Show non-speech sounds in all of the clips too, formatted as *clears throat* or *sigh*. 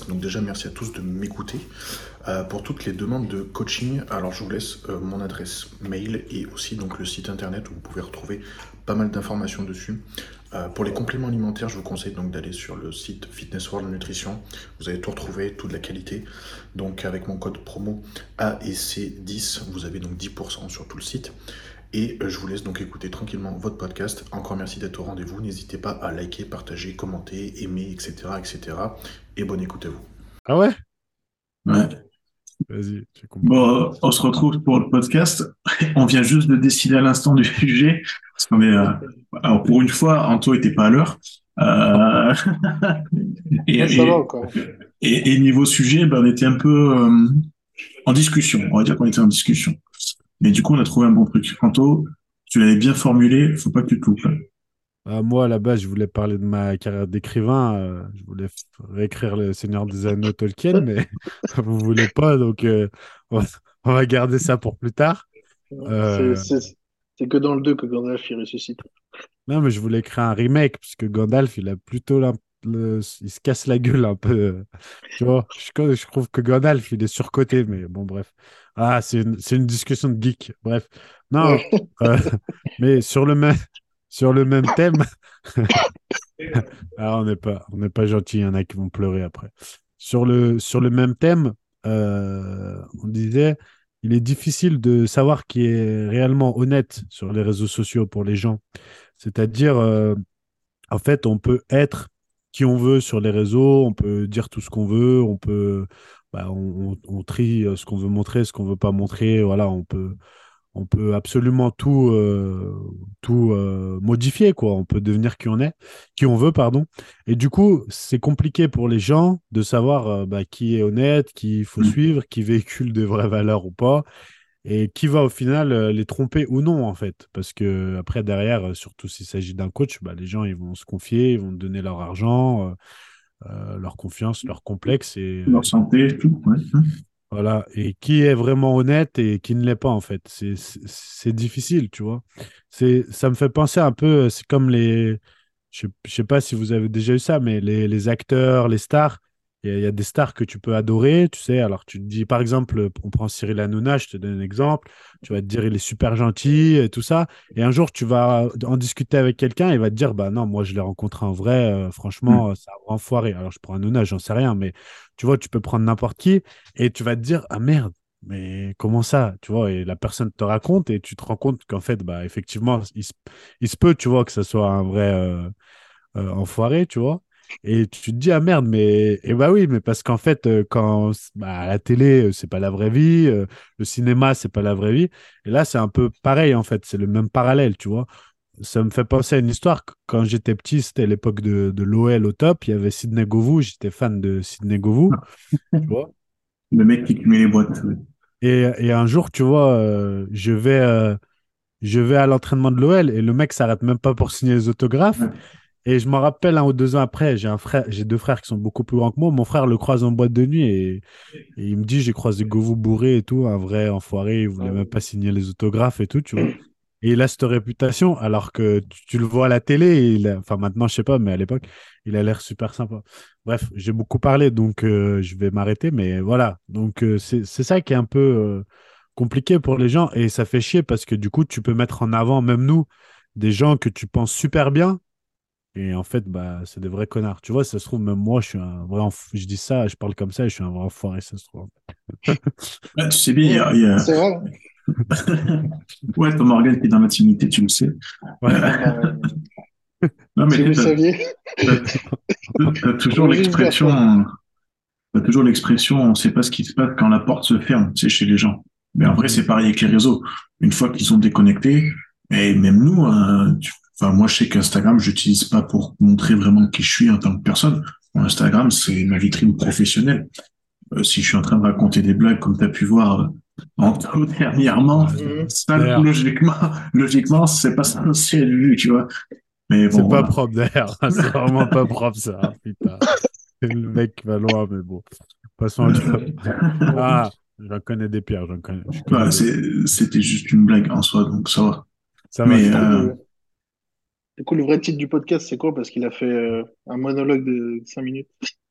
Donc déjà merci à tous de m'écouter. Euh, pour toutes les demandes de coaching, alors je vous laisse euh, mon adresse mail et aussi donc le site internet où vous pouvez retrouver pas mal d'informations dessus. Euh, pour les compléments alimentaires, je vous conseille donc d'aller sur le site Fitness World Nutrition. Vous allez tout retrouver, toute la qualité. Donc avec mon code promo AEC10, vous avez donc 10% sur tout le site. Et je vous laisse donc écouter tranquillement votre podcast. Encore merci d'être au rendez-vous. N'hésitez pas à liker, partager, commenter, aimer, etc. etc. Et bonne écoute à vous. Ah ouais? Ouais. Vas-y, j'ai compris. Bon, on se retrouve pour le podcast. *laughs* On vient juste de décider à l'instant du sujet. Parce qu'on est, euh, alors pour une fois, Anto était pas à l'heure. Euh, *laughs* et, niveau sujet, ben, on était un peu euh, en discussion. On va dire qu'on était en discussion. Mais du coup, on a trouvé un bon truc. Anto, tu l'avais bien formulé. Faut pas que tu te loupes. Ah, moi, à la base, je voulais parler de ma carrière d'écrivain. euh, je voulais réécrire Le Seigneur des Anneaux Tolkien, mais *laughs* vous voulez pas, donc euh, on va, on va garder ça pour plus tard. Euh. C'est- que dans le 2 que Gandalf il ressuscite. Non, mais je voulais écrire un remake, parce que Gandalf, il a plutôt le- il se casse la gueule un peu. Tu vois, je, je trouve que Gandalf, il est surcoté, mais bon, bref. Ah, c'est une, discussion de geek. Bref. Non, euh, mais sur le même, sur le même *laughs* thème. *laughs* Ah, on n'est pas, on n'est pas gentil, il y en a qui vont pleurer après. Sur le, sur le même thème, euh, on disait, il est difficile de savoir qui est réellement honnête sur les réseaux sociaux pour les gens. C'est-à-dire, euh, en fait, on peut être qui on veut sur les réseaux, on peut dire tout ce qu'on veut, on peut, bah, on, on- on trie euh, ce qu'on veut montrer, ce qu'on veut pas montrer. Voilà, on peut, on peut absolument tout, euh, tout euh, modifier, quoi. On peut devenir qui on est, qui on veut, pardon. Et du coup, c'est compliqué pour les gens de savoir euh, bah, qui est honnête, qui il faut Mm. suivre, qui véhicule des vraies valeurs ou pas, et qui va au final les tromper ou non, en fait. Parce que après, derrière, surtout s'il s'agit d'un coach, bah, les gens, ils vont se confier, ils vont donner leur argent, leur confiance, leur complexe, et Leur santé, tout. Ouais. Voilà, et qui est vraiment honnête et qui ne l'est pas en fait. C'est difficile, tu vois. Ça me fait penser un peu, c'est comme les, je je sais pas si vous avez déjà eu ça, mais les, les acteurs, les stars, il y, a- y a des stars que tu peux adorer, tu sais. Alors tu te dis, par exemple, on prend Cyril Hanouna, je te donne un exemple, tu vas te dire il est super gentil et tout ça, et un jour tu vas en discuter avec quelqu'un, il va te dire, bah non, moi je l'ai rencontré en vrai, euh, franchement, c'est un grand enfoiré. Alors je prends Hanouna, j'en sais rien, mais tu vois, tu peux prendre n'importe qui et tu vas te dire, ah merde, mais comment ça, tu vois, et la personne te raconte et tu te rends compte qu'en fait, bah, effectivement, il se, il se peut, tu vois, que ce soit un vrai euh, euh, enfoiré, tu vois. Et tu te dis, ah merde, mais, et bah oui, mais parce qu'en fait, euh, quand, bah, à la télé, euh, c'est pas la vraie vie, euh, le cinéma, c'est pas la vraie vie. Et là, c'est un peu pareil, en fait, c'est le même parallèle, tu vois. Ça me fait penser à une histoire. Quand j'étais petit, c'était l'époque de, de l'OL au top. Il y avait Sidney Govou. J'étais fan de Sidney Govou. tu vois. Le mec qui met les boîtes. Et, et un jour, tu vois, euh, je vais, euh, je vais à l'entraînement de l'OL et le mec s'arrête même pas pour signer les autographes. Et je me rappelle un ou deux ans après, j'ai un frère, j'ai deux frères qui sont beaucoup plus grands que moi. Mon frère le croise en boîte de nuit et, et il me dit j'ai croisé Govou bourré et tout, un vrai enfoiré, il voulait même pas signer les autographes et tout, tu vois. Et il a cette réputation alors que tu, tu le vois à la télé, et il a- enfin maintenant je sais pas, mais à l'époque il a l'air super sympa. Bref, j'ai beaucoup parlé donc euh, je vais m'arrêter, mais voilà. Donc euh, c'est c'est ça qui est un peu euh, compliqué pour les gens et ça fait chier parce que du coup tu peux mettre en avant, même nous, des gens que tu penses super bien. Et en fait, bah, c'est des vrais connards. Tu vois, ça se trouve, même moi, je suis un vrai enf- Je dis ça, je parle comme ça, et je suis un vrai enfoiré, ça se trouve. Ouais, *laughs* tu sais bien, il y a, C'est vrai. *laughs* ouais, Tom Morgan qui est dans l'intimité, tu le sais. Ouais. Euh, *laughs* Non, mais si vous saviez. t'as- toujours l'expression, t'as toujours l'expression, on ne sait pas ce qui se passe quand la porte se ferme, c'est chez les gens. Mais en vrai, c'est pareil avec les réseaux. Une fois qu'ils sont déconnectés, et même nous, hein, tu- enfin, moi, je sais qu'Instagram, j'utilise pas pour montrer vraiment qui je suis en tant que personne. Instagram, c'est ma vitrine professionnelle. Euh, si je suis en train de raconter des blagues, comme tu as pu voir euh, en *laughs* dernièrement, ça, D'ailleurs. logiquement, *laughs* logiquement, c'est pas censé être vu, tu vois. Mais C'est bon, pas voilà. propre d'ailleurs. *laughs* C'est vraiment pas propre ça. hein, Putain. Le mec qui va loin, mais bon. Passons à. Ah, j'en connais des pires. J'en connais. des- c'est- c'était juste une blague en soi, donc ça va. Ça va. mais, ça va. Du coup, le vrai titre du podcast, c'est quoi? Parce qu'il a fait euh, un monologue de 5 minutes. *laughs*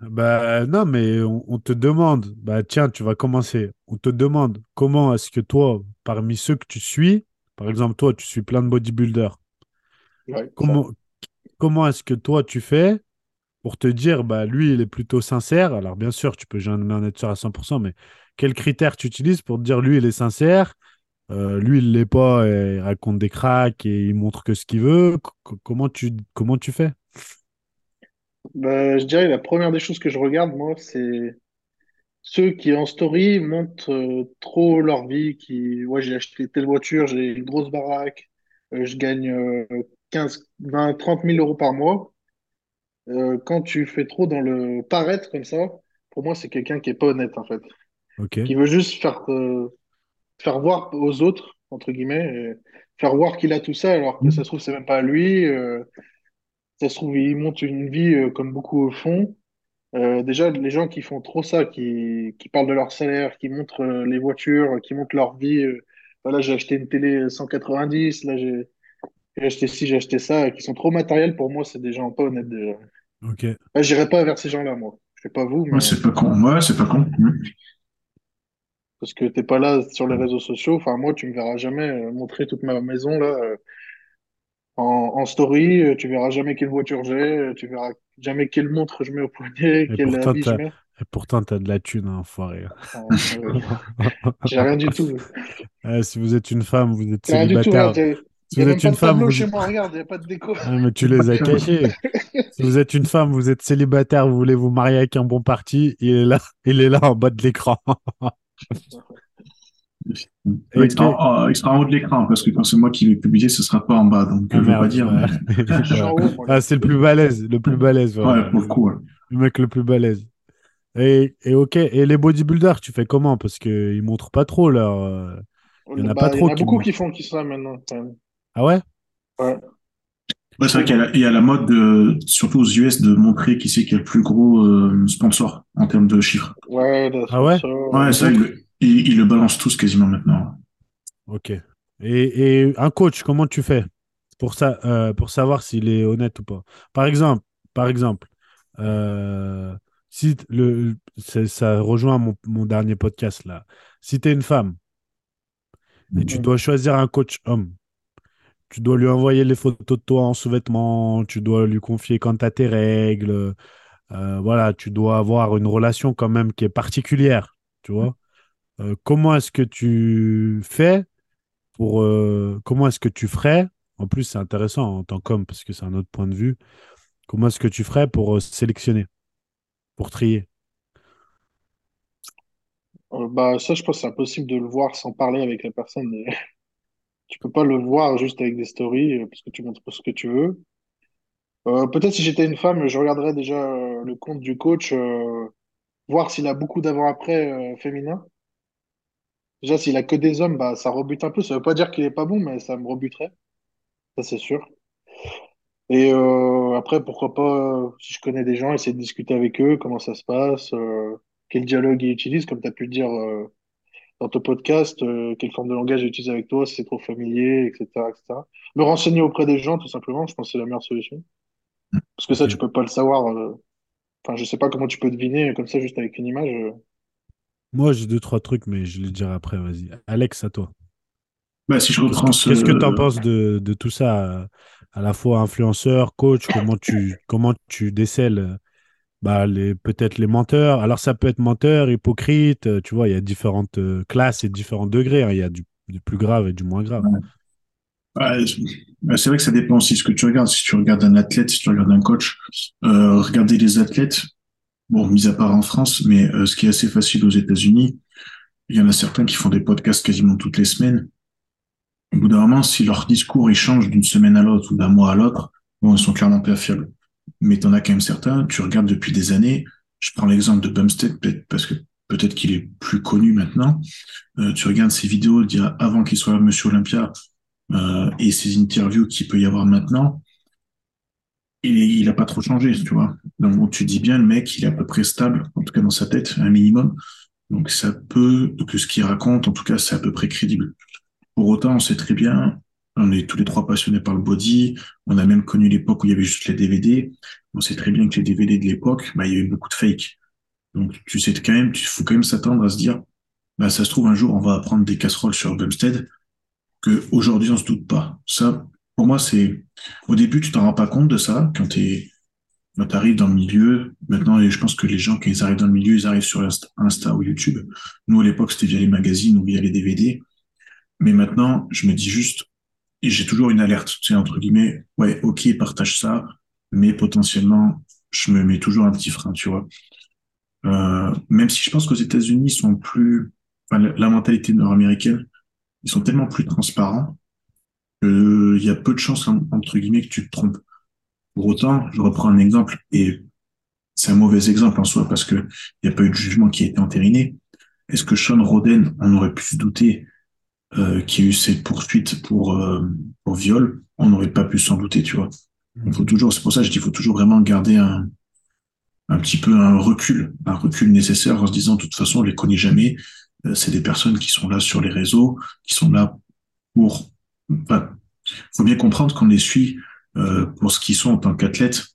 Bah non, mais on, on te demande, bah tiens, tu vas commencer. On te demande comment est-ce que toi, parmi ceux que tu suis, par exemple, toi, tu suis plein de bodybuilders, Ouais, ça. comment, comment est-ce que toi, tu fais pour te dire, bah lui, il est plutôt sincère? Alors bien sûr, tu peux jamais en être sûr à 100%, mais quels critères tu utilises pour te dire, lui, il est sincère, euh, lui, il l'est pas, et il raconte des cracks et il montre que ce qu'il veut. C- comment tu, comment tu fais? Bah, je dirais la première des choses que je regarde, moi, c'est ceux qui en story montrent euh, trop leur vie, qui, ouais, j'ai acheté telle voiture, j'ai une grosse baraque, euh, je gagne euh, 15, 20, 30 000 euros par mois. Euh, quand tu fais trop dans le paraître comme ça, pour moi, c'est quelqu'un qui est pas honnête, en fait. Qui veut juste faire, faire voir aux autres, entre guillemets, et faire voir qu'il a tout ça, alors que ça se trouve, c'est même pas à lui. euh, ça se trouve, il monte une vie euh, comme beaucoup au fond. Euh, déjà, les gens qui font trop ça, qui, qui parlent de leur salaire, qui montrent euh, les voitures, qui montrent leur vie. euh, voilà, j'ai acheté une télé 190, là j'ai j'ai acheté ci, j'ai acheté ça, qui sont trop matériels pour moi, c'est des gens pas honnêtes déjà. Ok. Là, j'irai pas vers ces gens-là, moi. Je sais pas vous, Ouais, mais c'est pas con. Ouais, c'est pas con. Parce que t'es pas là sur les réseaux sociaux. Enfin, moi, tu me verras jamais euh, montrer toute ma maison là euh, en, en story. euh, Tu verras jamais quelle voiture j'ai. Tu verras jamais quelle montre je mets au poignet, Et quel pourtant, habit je mets. et pourtant, t'as de la thune, hein, enfoiré. Euh, *laughs* j'ai rien du tout. Euh, *laughs* si vous êtes une femme, vous êtes célibataire. Il Si vous êtes une femme, vous... chez moi, regarde, il n'y a pas de déco. Ah, mais tu les as cachés. *laughs* Si vous êtes une femme, vous êtes célibataire, vous voulez vous marier avec un bon parti, il est là, il est là en bas de l'écran. Sera que- en- haut de l'écran parce que quand c'est moi qui vais publier, ce sera pas en bas. Donc, Ah, je veux merde, pas dire. ouais. *laughs* Ah, c'est le plus balèze, le plus balèze, voilà. Ouais, pour le coup. ouais. Le mec le plus balèze. Et, et ok, et les bodybuilders, tu fais comment? Parce qu'ils montrent pas trop leur. euh, Il y en a Bah, pas il y trop en a qui beaucoup montrent. qui font qui ça maintenant. quand même. Ah ouais? Ouais. Ouais, c'est vrai qu'il y a la, il y a la mode, de, surtout aux US, de montrer qui c'est qui a le plus gros euh, sponsor en termes de chiffres. Ouais, Ah ouais? Ouais, ça, ils, le- ils, ils le balancent tous quasiment maintenant. Ok. Et, et un coach, comment tu fais pour ça, euh, pour savoir s'il est honnête ou pas? Par exemple, par exemple, euh, si le, c'est- ça rejoint mon, mon dernier podcast là. Si tu es une femme et tu dois choisir un coach homme, tu dois lui envoyer les photos de toi en sous-vêtements, tu dois lui confier quand tu as tes règles, euh, voilà, tu dois avoir une relation quand même qui est particulière, tu. Euh, comment est-ce que tu fais pour euh, comment est-ce que tu ferais en plus c'est intéressant en tant qu'homme parce que c'est un autre point de vue comment est-ce que tu ferais pour sélectionner pour trier? Bah, ça, je pense que c'est impossible de le voir sans parler avec la personne. Tu peux pas le voir juste avec des stories euh, parce que tu montres ce que tu veux. Euh, peut-être si j'étais une femme, je regarderais déjà euh, le compte du coach, voir s'il a beaucoup d'avant-après féminin. Déjà, s'il a que des hommes, bah, ça rebute un peu. Ça veut pas dire qu'il est pas bon, mais ça me rebuterait. Ça, c'est sûr. Et après, pourquoi pas, si je connais des gens, essayer de discuter avec eux, comment ça se passe, quel dialogue ils utilisent, comme tu as pu dire dans ton podcast, euh, quelle forme de langage ils utilisent avec toi, si c'est trop familier, etc., etc. Me renseigner auprès des gens, tout simplement, je pense que c'est la meilleure solution. Parce que ça, tu peux pas le savoir. euh, Enfin, je sais pas comment tu peux deviner comme ça, juste avec une image. euh. moi j'ai deux trois trucs mais je les dirai après vas-y Alex à toi Bah, si je qu'est-ce reprends que ce, qu'est-ce que tu en penses de, de tout ça euh, à la fois influenceur coach comment tu comment tu décèles bah, les peut-être les menteurs alors ça peut être menteur hypocrite euh, tu vois il y a différentes euh, classes et différents degrés hein. il y a du, plus grave et du moins grave c'est vrai que ça dépend aussi de ce que tu regardes. Si tu regardes un athlète, si tu regardes un coach, euh, regarder les athlètes, bon, mis à part en France, mais euh, ce qui est assez facile aux États-Unis, il y en a certains qui font des podcasts quasiment toutes les semaines. Au bout d'un moment, si leur discours il change d'une semaine à l'autre ou d'un mois à l'autre, bon, ils sont clairement pas fiables. Mais t'en as quand même certains, tu regardes depuis des années. Je prends l'exemple de Bumstead, peut-être parce que peut-être qu'il est plus connu maintenant. Euh, tu regardes ses vidéos d'il avant qu'il soit Monsieur Olympia euh, et ses interviews qu'il peut y avoir maintenant, il, est- il a pas trop changé, tu vois. Donc tu dis bien le mec, il est à peu près stable, en tout cas dans sa tête, un minimum. Donc ça peut que ce qu'il raconte, en tout cas, c'est à peu près crédible. Pour autant, on sait très bien On est tous les trois passionnés par le body. On a même connu l'époque où il y avait juste les DVD. On sait très bien que les DVD de l'époque, bah, il y avait beaucoup de fake. Donc, tu sais quand même, tu faut quand même s'attendre à se dire, bah, ça se trouve, un jour, on va apprendre des casseroles sur Bumstead que aujourd'hui, on se doute pas. Ça, pour moi, c'est, au début, tu t'en rends pas compte de ça quand t'es, quand t'arrives dans le milieu. Maintenant, je pense que les gens, quand ils arrivent dans le milieu, ils arrivent sur Insta ou YouTube. Nous, à l'époque, c'était via les magazines ou via les DVD. Mais maintenant, je me dis juste, et j'ai toujours une alerte, sais, entre guillemets, ouais, ok, partage ça, mais potentiellement, je me mets toujours un petit frein, tu vois. Euh, même si je pense qu'aux États-Unis, ils sont plus, enfin, la, mentalité nord-américaine, ils sont tellement plus transparents qu'il y a peu de chances, entre guillemets, que tu te trompes. Pour autant, je reprends un exemple, et c'est un mauvais exemple en soi, parce que il n'y a pas eu de jugement qui a été entériné. Est-ce que Sean Roden, on aurait pu se douter euh, qu'il y a eu cette poursuite pour, euh, pour viol On n'aurait pas pu s'en douter, tu vois. Il faut toujours, c'est pour ça que je dis, il faut toujours vraiment garder un, un petit peu un recul, un recul nécessaire en se disant, de toute façon, on les connaît jamais. Euh, c'est des personnes qui sont là sur les réseaux, qui sont là pour. Enfin, faut bien comprendre qu'on les suit euh, pour ce qu'ils sont en tant qu'athlètes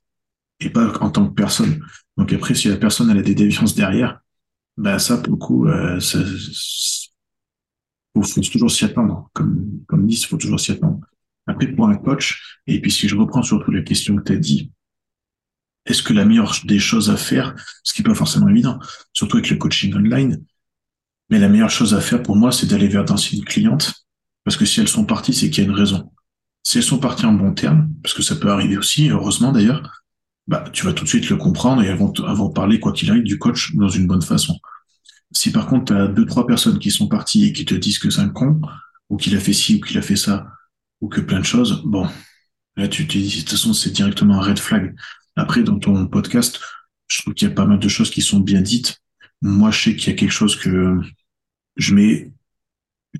et pas en tant que personne. Donc après, si la personne elle a des déviances derrière, ben ça pour le coup, euh, ça, faut, faut toujours s'y attendre. Comme comme dit, il faut toujours s'y attendre. Après pour un coach, et puis si je reprends surtout la question que tu as dit, est-ce que la meilleure des choses à faire, ce qui n'est pas forcément évident, surtout avec le coaching online, mais la meilleure chose à faire pour moi, c'est d'aller vers d'anciennes clientes, parce que si elles sont parties, c'est qu'il y a une raison. Si elles sont parties en bon terme, parce que ça peut arriver aussi, heureusement d'ailleurs, bah, tu vas tout de suite le comprendre et elles vont parler, quoi qu'il arrive, du coach dans une bonne façon. Si par contre, tu as deux, trois personnes qui sont parties et qui te disent que c'est un con, ou qu'il a fait ci, ou qu'il a fait ça, ou que plein de choses, bon, là, tu te dis, de toute façon, c'est directement un red flag. Après, dans ton podcast, je trouve qu'il y a pas mal de choses qui sont bien dites. Moi, je sais qu'il y a quelque chose que je mets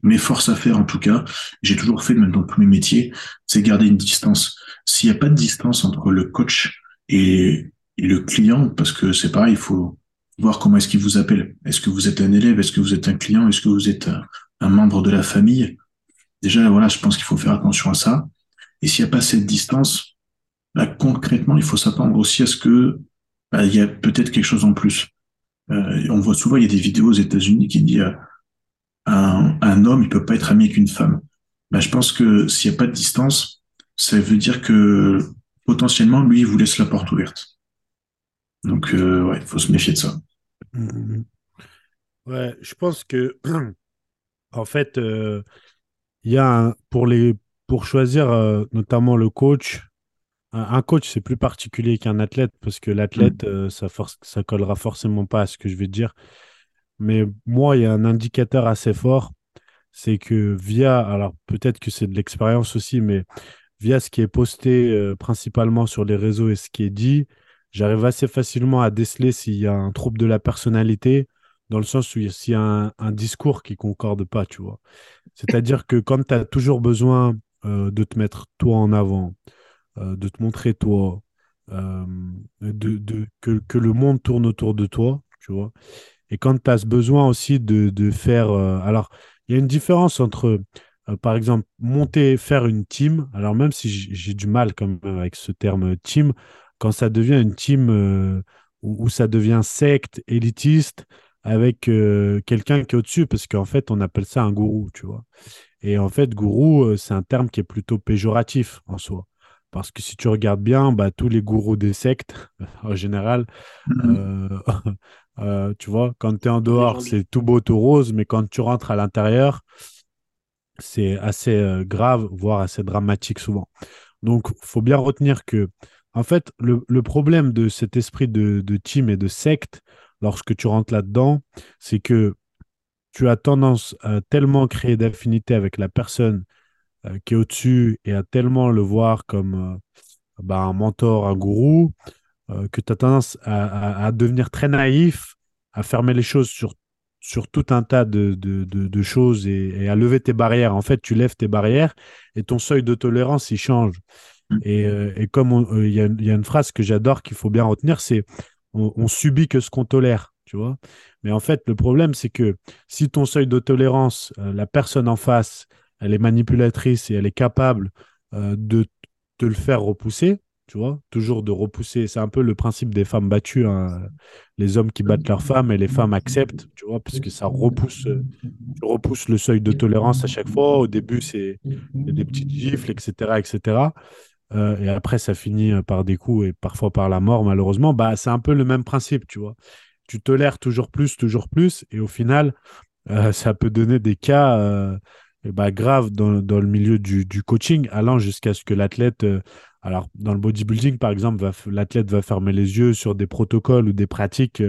m'efforce à faire en tout cas, j'ai toujours fait même dans tous mes métiers, c'est garder une distance. S'il n'y a pas de distance entre le coach et, et le client, parce que c'est pareil, il faut voir comment est-ce qu'il vous appelle. Est-ce que vous êtes un élève? Est-ce que vous êtes un client? Est-ce que vous êtes un, membre de la famille? Déjà, voilà, je pense qu'il faut faire attention à ça. Et s'il n'y a pas cette distance, là, concrètement, il faut s'attendre aussi à ce que bah, il y a peut-être quelque chose en plus. Euh, on voit souvent, il y a des vidéos aux États-Unis qui disent un, un homme, il peut pas être ami avec une femme. Ben, je pense que s'il n'y a pas de distance, ça veut dire que potentiellement, lui, il vous laisse la porte ouverte. Donc, euh, ouais, il faut se méfier de ça. Mmh. Ouais, je pense que, *clears throat* en fait, il euh, y a un, pour, les, pour choisir euh, notamment le coach, un, un coach, c'est plus particulier qu'un athlète parce que l'athlète, mmh. ça, force, ça collera forcément pas à ce que je vais dire. Mais moi, il y a un indicateur assez fort, c'est que via, alors peut-être que c'est de l'expérience aussi, mais via ce qui est posté euh, principalement sur les réseaux et ce qui est dit, j'arrive assez facilement à déceler s'il y a un trouble de la personnalité, dans le sens où s'il y a un, discours qui concorde pas, tu vois. C'est-à-dire que quand tu as toujours besoin euh, de te mettre toi en avant, euh, de te montrer toi, euh, de, de, que, que le monde tourne autour de toi, tu vois, et quand tu as ce besoin aussi de, de faire... Alors, il y a une différence entre, par exemple, monter, faire une team. Alors, même si j'ai du mal comme, avec ce terme team, quand ça devient une team euh, où, où, ça devient secte, élitiste, avec euh, quelqu'un qui est au-dessus, parce qu'en fait, on appelle ça un gourou, tu vois. Et en fait, gourou, c'est un terme qui est plutôt péjoratif en soi. Parce que si tu regardes bien, bah, tous les gourous des sectes, *laughs* en général, mmh. euh, *laughs* euh, tu vois, quand tu es en dehors, c'est tout beau, tout rose, mais quand tu rentres à l'intérieur, c'est assez euh, grave, voire assez dramatique souvent. Donc, il faut bien retenir que, en fait, le, problème de cet esprit de, team et de secte, lorsque tu rentres là-dedans, c'est que tu as tendance à tellement créer d'affinité avec la personne euh, qui est au-dessus et à tellement le voir comme euh, bah, un mentor, un gourou, euh, que tu as tendance à, devenir très naïf, à fermer les choses sur, tout un tas de choses et, et, à lever tes barrières. En fait, tu lèves tes barrières et ton seuil de tolérance, il change. Et, euh, et, comme il euh, y, y, a une phrase que j'adore qu'il faut bien retenir, c'est on, subit que ce qu'on tolère, tu vois. Mais en fait, le problème, c'est que si ton seuil de tolérance, euh, la personne en face, elle est manipulatrice et elle est capable de te le faire repousser, tu vois, toujours de repousser. C'est un peu le principe des femmes battues, hein. les hommes qui battent leurs femmes et les femmes acceptent, tu vois, parce que ça repousse, le seuil de tolérance à chaque fois. Au début, c'est des petites gifles, etc., etc. Euh, et après, ça finit euh, par des coups et parfois par la mort, malheureusement. Bah, c'est un peu le même principe, tu vois. Tu tolères toujours plus, toujours plus, et au final, euh, *laughs* ça peut donner des cas bah, graves dans, dans, le milieu du, du coaching, allant jusqu'à ce que l'athlète, alors dans le bodybuilding, par exemple, l'athlète va fermer les yeux sur des protocoles ou des pratiques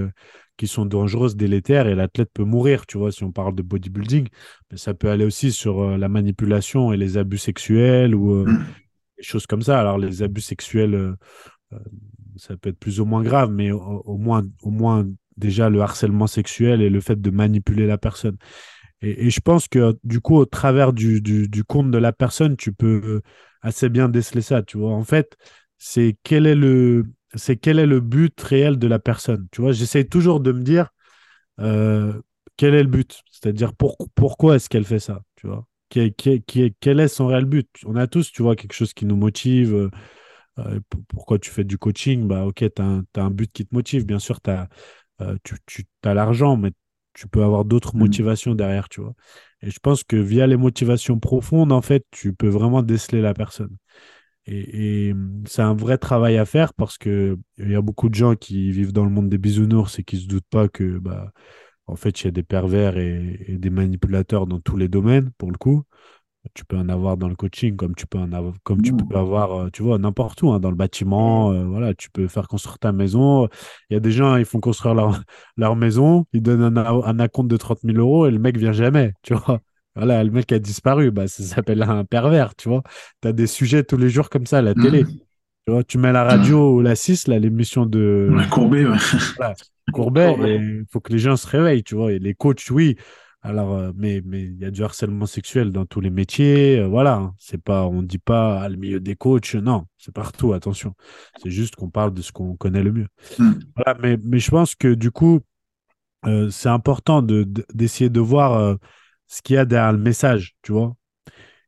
qui sont dangereuses, délétères, et l'athlète peut mourir, tu vois, si on parle de bodybuilding. Mais ça peut aller aussi sur la manipulation et les abus sexuels ou choses comme ça. Alors, les abus sexuels, euh, euh, ça peut être plus ou moins grave, mais au, moins, au moins déjà le harcèlement sexuel et le fait de manipuler la personne. Et, je pense que du coup, au travers du, compte de la personne, tu peux assez bien déceler ça. Tu vois, en fait, c'est quel est le, c'est quel est le but réel de la personne. Tu vois, j'essaie toujours de me dire euh, quel est le but, c'est-à-dire pourquoi est-ce qu'elle fait ça. Tu vois, quel est son réel but? On a tous, tu vois, quelque chose qui nous motive. Euh, euh, pourquoi tu fais du coaching? Bah, ok, tu as, un but qui te motive. Bien sûr, as, euh, tu, tu as l'argent, mais tu peux avoir d'autres mmh. motivations derrière, tu vois. Et je pense que via les motivations profondes, en fait, tu peux vraiment déceler la personne. Et, c'est un vrai travail à faire parce qu'il y a beaucoup de gens qui vivent dans le monde des bisounours et qui ne se doutent pas que bah, en fait, il y a des pervers et, des manipulateurs dans tous les domaines, pour le coup. Tu peux en avoir dans le coaching, comme tu peux en avoir, comme tu mmh. peux avoir, euh, tu vois, n'importe où, hein, dans le bâtiment. Euh, voilà, tu peux faire construire ta maison. Il y a des gens, ils font construire leur, *laughs* leur maison, ils donnent un, un acompte de 30 000 euros et le mec vient jamais, *laughs* tu vois. Voilà, le mec a disparu, bah, ça s'appelle un pervers, tu vois. Tu as des sujets tous les jours comme ça à la télé. Tu vois, tu mets la radio ou la 6, l'émission de. La courbée, ouais. Courbet, il faut que les gens se réveillent, tu vois. Et les coachs, oui. Alors, euh, mais mais il y a du harcèlement sexuel dans tous les métiers, euh, voilà. Hein. C'est pas, on dit pas à le milieu des coachs, non, c'est partout. Attention, c'est juste qu'on parle de ce qu'on connaît le mieux. Hmm. Voilà, mais mais je pense que du coup, euh, c'est important de d'essayer de, voir ce qu'il y a derrière le message, tu vois.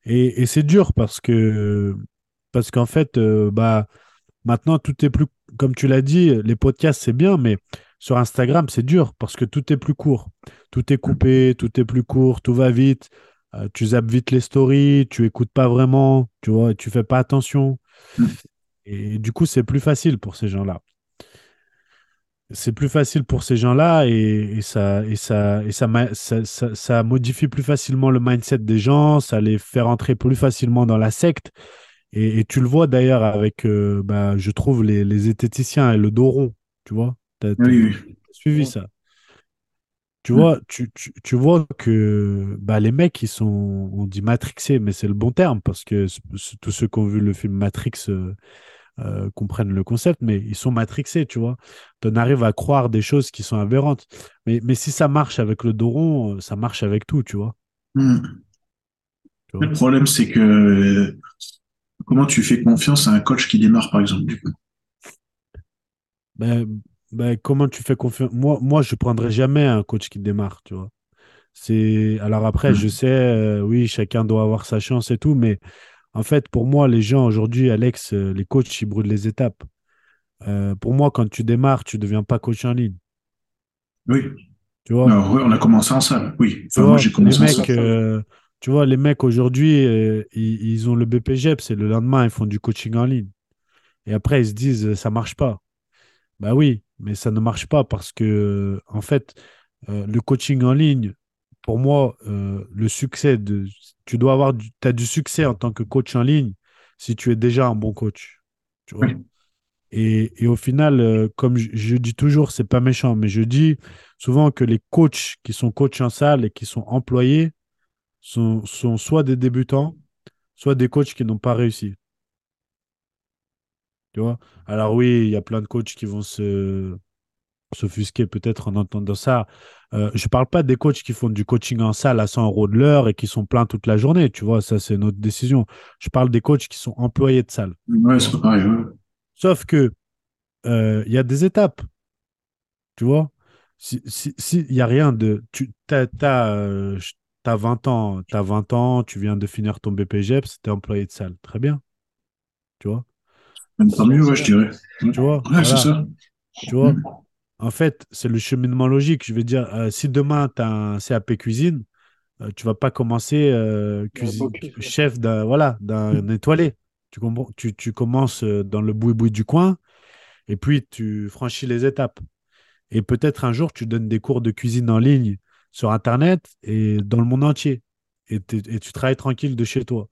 Et, et c'est dur parce que parce qu'en fait, bah maintenant tout est plus, comme tu l'as dit, les podcasts c'est bien, mais sur Instagram, c'est dur parce que tout est plus court. Tout est coupé, tout est plus court, tout va vite. Euh, tu zappes vite les stories, tu écoutes pas vraiment, tu vois, tu fais pas attention. Et du coup, c'est plus facile pour ces gens-là. C'est plus facile pour ces gens-là et, ça, et, ça, et ça, ça, modifie plus facilement le mindset des gens, ça les fait rentrer plus facilement dans la secte. Et, tu le vois d'ailleurs avec, euh, bah, je trouve, les, les zététiciens et le dos rond, tu vois oui, suivi ça. Tu vois, tu, tu, vois que bah, les mecs, ils sont, on dit matrixés, mais c'est le bon terme parce que tous ceux qui ont vu le film Matrix euh, euh, comprennent le concept, mais ils sont matrixés, tu vois. On arrive à croire des choses qui sont aberrantes. Mais, mais si ça marche avec le Doron, ça marche avec tout, tu vois. Hmm. Le problème, c'est que comment tu fais confiance à un coach qui démarre, par exemple, du coup? Ben, ben, comment tu fais confiance? Moi, moi, je ne prendrai jamais un coach qui démarre, tu vois. C'est alors après, je mmh. sais, euh, oui, chacun doit avoir sa chance et tout, mais en fait, pour moi, les gens aujourd'hui, Alex, euh, les coachs, ils brûlent les étapes. Euh, pour moi, quand tu démarres, tu ne deviens pas coach en ligne. Oui. Tu vois? Oui, on a commencé en salle. Oui. moi, j'ai commencé les mecs, tu vois, les mecs aujourd'hui, ils, ils, ont le BPGEP, c'est le lendemain, ils font du coaching en ligne. Et après, ils se disent, ça marche pas. Bah oui, mais ça ne marche pas parce que, en fait, euh, le coaching en ligne, pour moi, euh, le succès de. Tu dois avoir. Tu as du succès en tant que coach en ligne si tu es déjà un bon coach. Tu vois et, et, au final, euh, comme je, dis toujours, c'est pas méchant, mais je dis souvent que les coachs qui sont coachs en salle et qui sont employés sont, sont soit des débutants, soit des coachs qui n'ont pas réussi. Tu vois? Alors oui, il y a plein de coachs qui vont se s'offusquer peut-être en entendant ça. Euh, je ne parle pas des coachs qui font du coaching en salle à 100 euros de l'heure et qui sont pleins toute la journée, tu vois, ça c'est notre décision. Je parle des coachs qui sont employés de salle. Ouais, c'est pareil. Sauf que euh, il y a des étapes, tu vois? S'il si, n'y a rien de... Tu as, euh, t'as 20 ans, t'as 20 ans, tu viens de finir ton BPGEPS, t'es employé de salle. Très bien. Tu vois? Même pas mieux, ouais, je dirais. Tu vois? Ouais, c'est ça. Tu vois? Mm. En fait, c'est le cheminement logique. Je veux dire, euh, si demain, tu as un CAP cuisine, euh, tu vas pas commencer euh, cuisi- bocuse, ouais. chef d'un voilà, d'un étoilé. Tu, comprends- tu, tu commences euh, dans le boui-boui du coin et puis tu franchis les étapes. Et peut-être un jour, tu donnes des cours de cuisine en ligne sur Internet et dans le monde entier. Et, tu travailles tranquille de chez toi.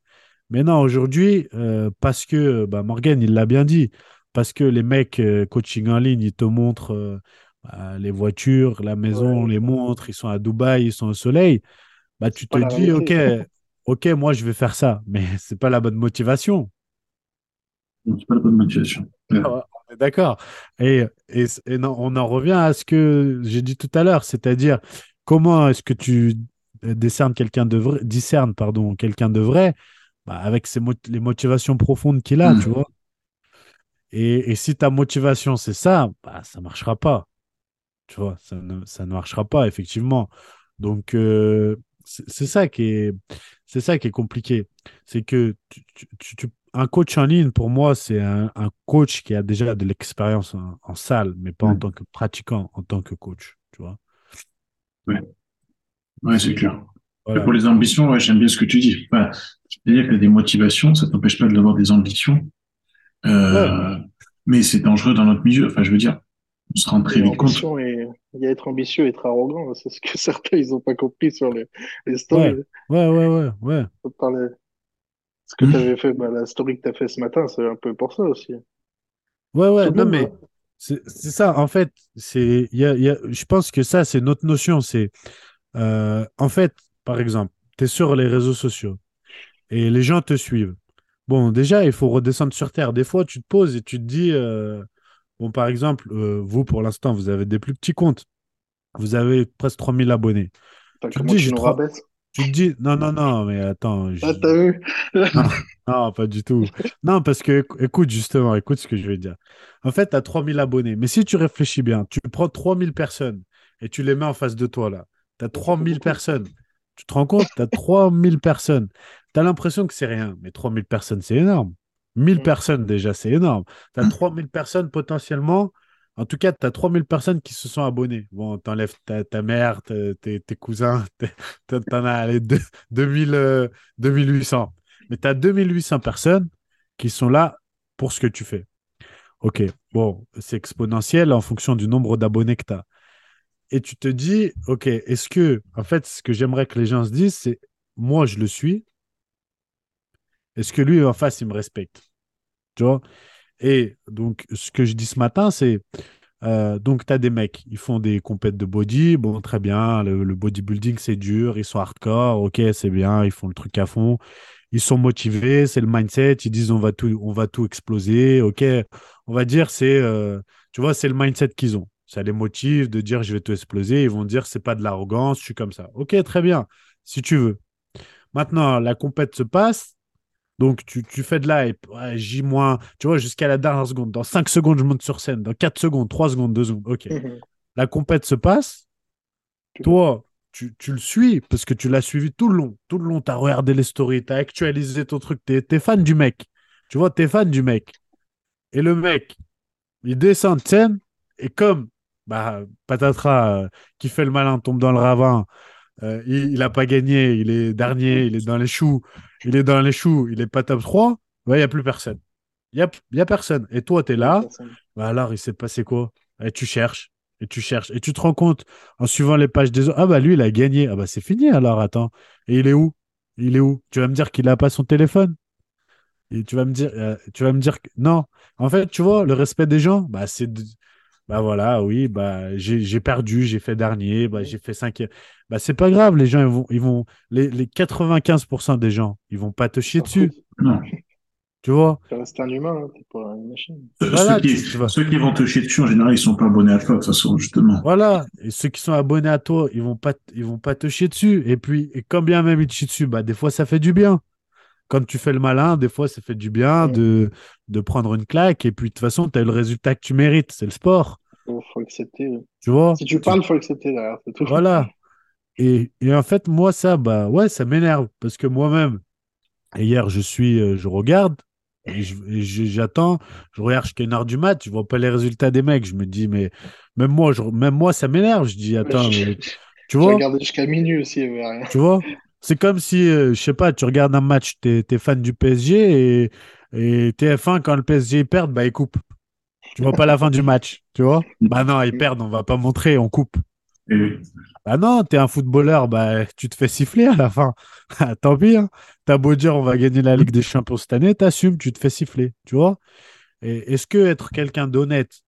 Mais non, aujourd'hui, euh, parce que, bah, Morgan, il l'a bien dit, parce que les mecs euh, coaching en ligne, ils te montrent euh, bah, les voitures, la maison, Ouais. les montres, ils sont à Dubaï, ils sont au soleil, bah, tu te dis, ok, ok, moi, je vais faire ça. Mais *laughs* c'est pas la bonne motivation. C'est pas la bonne motivation. Ouais. Ah on est d'accord. Et, et, et non, on en revient à ce que j'ai dit tout à l'heure, c'est-à-dire comment est-ce que tu décernes quelqu'un de vrai, discernes, pardon, quelqu'un de vrai bah, avec ses mot- les motivations profondes qu'il a, tu vois? Et, et si ta motivation, c'est ça, bah, ça marchera pas. Tu vois, ça ne, ça ne marchera pas, effectivement. Donc, euh, c'est ça qui est, c'est ça qui est compliqué. C'est que tu- tu- tu- tu- un coach en ligne, pour moi, c'est un, un coach qui a déjà de l'expérience en, en salle, mais pas en tant que pratiquant, en tant que coach. Tu vois? Ouais, c'est clair. Voilà. Pour les ambitions, ouais, j'aime bien ce que tu dis. Enfin, C'est-à-dire que des motivations, ça t'empêche pas d'avoir des ambitions. Euh, Mais c'est dangereux dans notre milieu. Enfin, je veux dire, on se rend très vite compte. et il y a être ambitieux et être arrogant. C'est ce que *laughs* certains ils ont pas compris sur les, les stories. Ouais, ouais, ouais, ouais, ouais. Parler. Ce que Mm. tu avais fait, bah, la story que tu as fait ce matin, c'est un peu pour ça aussi. Ouais, ouais, non, mais hein. C'est c'est ça, en fait, c'est, il y a, il y a- je pense que ça, c'est notre notion. C'est, euh, en fait, par exemple, tu es sur les réseaux sociaux et les gens te suivent. Bon, déjà, il faut redescendre sur Terre. Des fois, tu te poses et tu te dis, euh, bon, par exemple, euh, vous, pour l'instant, vous avez des plus petits comptes. Vous avez presque 3000 abonnés. Tu te dis, tu nous? Tu te dis, non, non, non, mais attends. Ah, je- t'as vu? *laughs* non, non, pas du tout. Non, parce que, écou- écoute, justement, écoute ce que je vais dire. En fait, tu as 3000 abonnés. Mais si tu réfléchis bien, tu prends 3000 personnes et tu les mets en face de toi, là. Tu as Ça fait 3000 beaucoup. personnes. Tu te rends compte? Tu as 3000 personnes. Tu as l'impression que c'est rien. Mais 3000 personnes, c'est énorme. 1000 Mm. personnes, déjà, c'est énorme. Tu as 3000 personnes potentiellement. En tout cas, tu as 3000 personnes qui se sont abonnées. Bon, t'enlèves ta, ta mère, tes, cousins, *laughs* t'en as allez, deux- 2000, euh, 2800. Mais tu as 2800 personnes qui sont là pour ce que tu fais. Ok, bon, c'est exponentiel en fonction du nombre d'abonnés que tu as. Et tu te dis, ok, est-ce que, en fait, ce que j'aimerais que les gens se disent, c'est, moi, je le suis. Est-ce que lui, en face, il me respecte? Tu vois? Et donc, ce que je dis ce matin, c'est, euh, donc, tu as des mecs, ils font des compètes de body. Bon, très bien, le, bodybuilding, c'est dur, ils sont hardcore, ok, c'est bien, ils font le truc à fond. Ils sont motivés, c'est le mindset, ils disent on va tout, on va tout exploser, ok. On va dire, c'est, euh, tu vois, c'est le mindset qu'ils ont. Ça les motive de dire je vais tout exploser. Ils vont dire c'est pas de l'arrogance, je suis comme ça. Ok, très bien, si tu veux. Maintenant, la compète se passe. Donc, tu, tu fais de l'hype, ouais, J-, tu vois, jusqu'à la dernière seconde. Dans 5 secondes, je monte sur scène. Dans 4 secondes, 3 secondes, 2 secondes. OK. Mhm. La compète se passe. Toi, tu, tu le suis parce que tu l'as suivi tout le long. Tout le long, tu as regardé les stories, tu as actualisé ton truc. Tu es, fan du mec. Tu vois, tu es fan du mec. Et le mec, il descend de scène et comme bah, Patatras euh, qui fait le malin tombe dans le ravin, euh, il n'a pas gagné, il est dernier, il est dans les choux, il est dans les choux, il est pas top 3, il n'y a plus personne. Il n'y a, y a personne. Et toi, tu es là, bah alors il s'est passé quoi? Et tu cherches, et tu cherches, et tu te rends compte en suivant les pages des autres, ah bah lui, il a gagné, ah bah c'est fini alors, attends. Et il est où? Il est où? Tu vas me dire qu'il n'a pas son téléphone. Et tu vas me dire, euh, tu vas me dire que non. En fait, tu vois, le respect des gens, bah c'est, de- bah voilà, oui, bah j'ai j'ai perdu, j'ai fait dernier, bah j'ai fait cinquième. Bah c'est pas grave, les gens ils vont, ils vont, les, les 95% des gens, ils vont pas te chier dessus, Non. *clears throat* tu vois? Tu restes un humain, hein, t'es pas une machine. Euh, Voilà, ceux, qui, tu- tu vas- ceux qui vont te chier dessus, en général, ils sont pas abonnés à toi, de toute façon, justement. Voilà. Et ceux qui sont abonnés à toi, ils vont pas, ils vont pas te chier dessus. Et puis, et quand bien même ils te chient dessus, bah des fois ça fait du bien. Quand tu fais le malin, des fois ça fait du bien Mm. de, de prendre une claque. Et puis de toute façon, tu as le résultat que tu mérites, c'est le sport, Faut, faut accepter. tu vois? Si tu parles, faut accepter tout. Voilà. et, et en fait, moi, ça, bah ouais, ça m'énerve parce que moi-même, hier, je suis, euh, je regarde et je- j'attends, je regarde jusqu'à une heure du mat, je vois pas les résultats des mecs. Je me dis, mais même moi, je, même moi, ça m'énerve. Je dis, *laughs* attends, J'ai mais *laughs* tu j'ai vois, regardé jusqu'à minuit aussi, il rien. tu vois, *laughs* c'est comme si, euh, je sais pas, tu regardes un match, t'es, t'es fan du PSG et, et TF1, quand le PSG perd, bah, ils coupent. Tu vois pas la fin du match, tu vois? Bah non, ils perdent, on va pas montrer, on coupe. Et, Ah non, t'es un footballeur, bah, tu te fais siffler à la fin. *laughs* Ah, Tant pis, hein. T'as beau dire on va gagner la Ligue des Champions cette année, t'assumes, tu te fais siffler, tu vois? Est-ce que être quelqu'un d'honnête,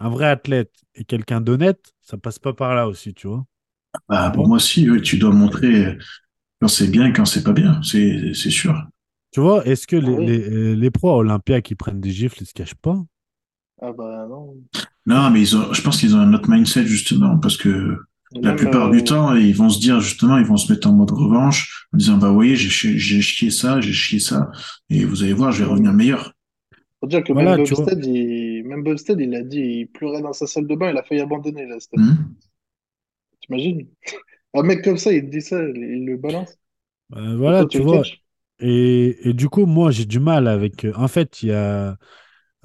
un vrai athlète et quelqu'un d'honnête, ça passe pas par là aussi, tu vois? bah, pour moi aussi, ouais, tu dois montrer quand c'est bien et quand c'est pas bien, c'est c'est sûr. Tu vois, est-ce que les, Oui. les, les pros à Olympia qui prennent des gifles, ils se cachent pas? Ah bah non. Non, mais ils ont, je pense qu'ils ont un autre mindset justement, parce que Et la plupart euh, du temps, ils vont se dire justement, ils vont se mettre en mode revanche, en disant bah vous voyez, j'ai chi- j'ai chié ça, j'ai chié ça, et vous allez voir, je vais revenir meilleur. Faut dire que Voilà, même. Bumstead, il... même Bumstead, il a dit, il pleurait dans sa salle de bain, il a failli abandonner, là. Hmm T'imagines? Un mec comme ça, il te dit ça, il, le balance. Euh, voilà, toi, tu vois. Et, et du coup, moi, j'ai du mal avec. euh, En fait, il y a,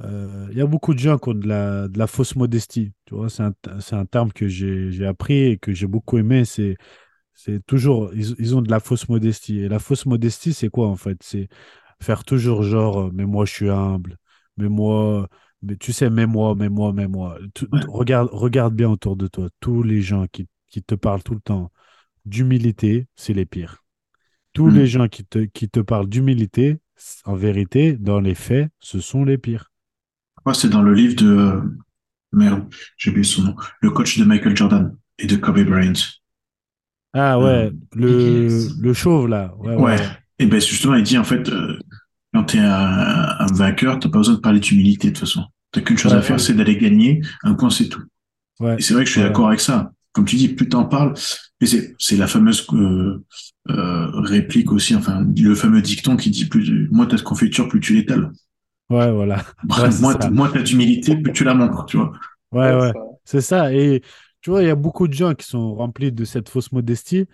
euh, il y a beaucoup de gens qui ont de la, de la fausse modestie. Tu vois, c'est un, c'est un terme que j'ai j'ai appris et que j'ai beaucoup aimé. C'est c'est toujours. Ils, ils ont de la fausse modestie. Et la fausse modestie, c'est quoi, en fait? C'est faire toujours genre, mais moi, je suis humble. Mais moi, mais tu sais, mais moi, mais moi, mais moi. Tout- Ouais. regarde, regarde bien autour de toi. Tous les gens qui, qui te parlent tout le temps d'humilité, c'est les pires tous Hmm. les gens qui te, qui te parlent d'humilité, en vérité, dans les faits, ce sont les pires. Moi, c'est dans le livre de euh, merde, j'ai oublié son nom, le coach de Michael Jordan et de Kobe Bryant. Ah ouais, le, le chauve là. Ouais, ouais, Ouais. ouais. Et ben justement, il dit en fait, euh, quand t'es un, un vainqueur, t'as pas besoin de parler d'humilité de toute façon. T'as qu'une chose Ouais, à faire, ouais. c'est d'aller gagner. Un point, c'est tout. Ouais. Et c'est vrai que je suis Ouais. d'accord avec ça. Comme tu dis, plus t'en parles, mais c'est c'est la fameuse euh, euh, réplique aussi, enfin le fameux dicton qui dit plus moins t'as de confiture, plus tu l'étales. Ouais, voilà. *laughs* Ouais, c'est moins t'as d'humilité, plus tu la montres, tu vois. Ouais, Ouais, C'est ça. Et tu vois, il y a beaucoup de gens qui sont remplis de cette fausse modestie.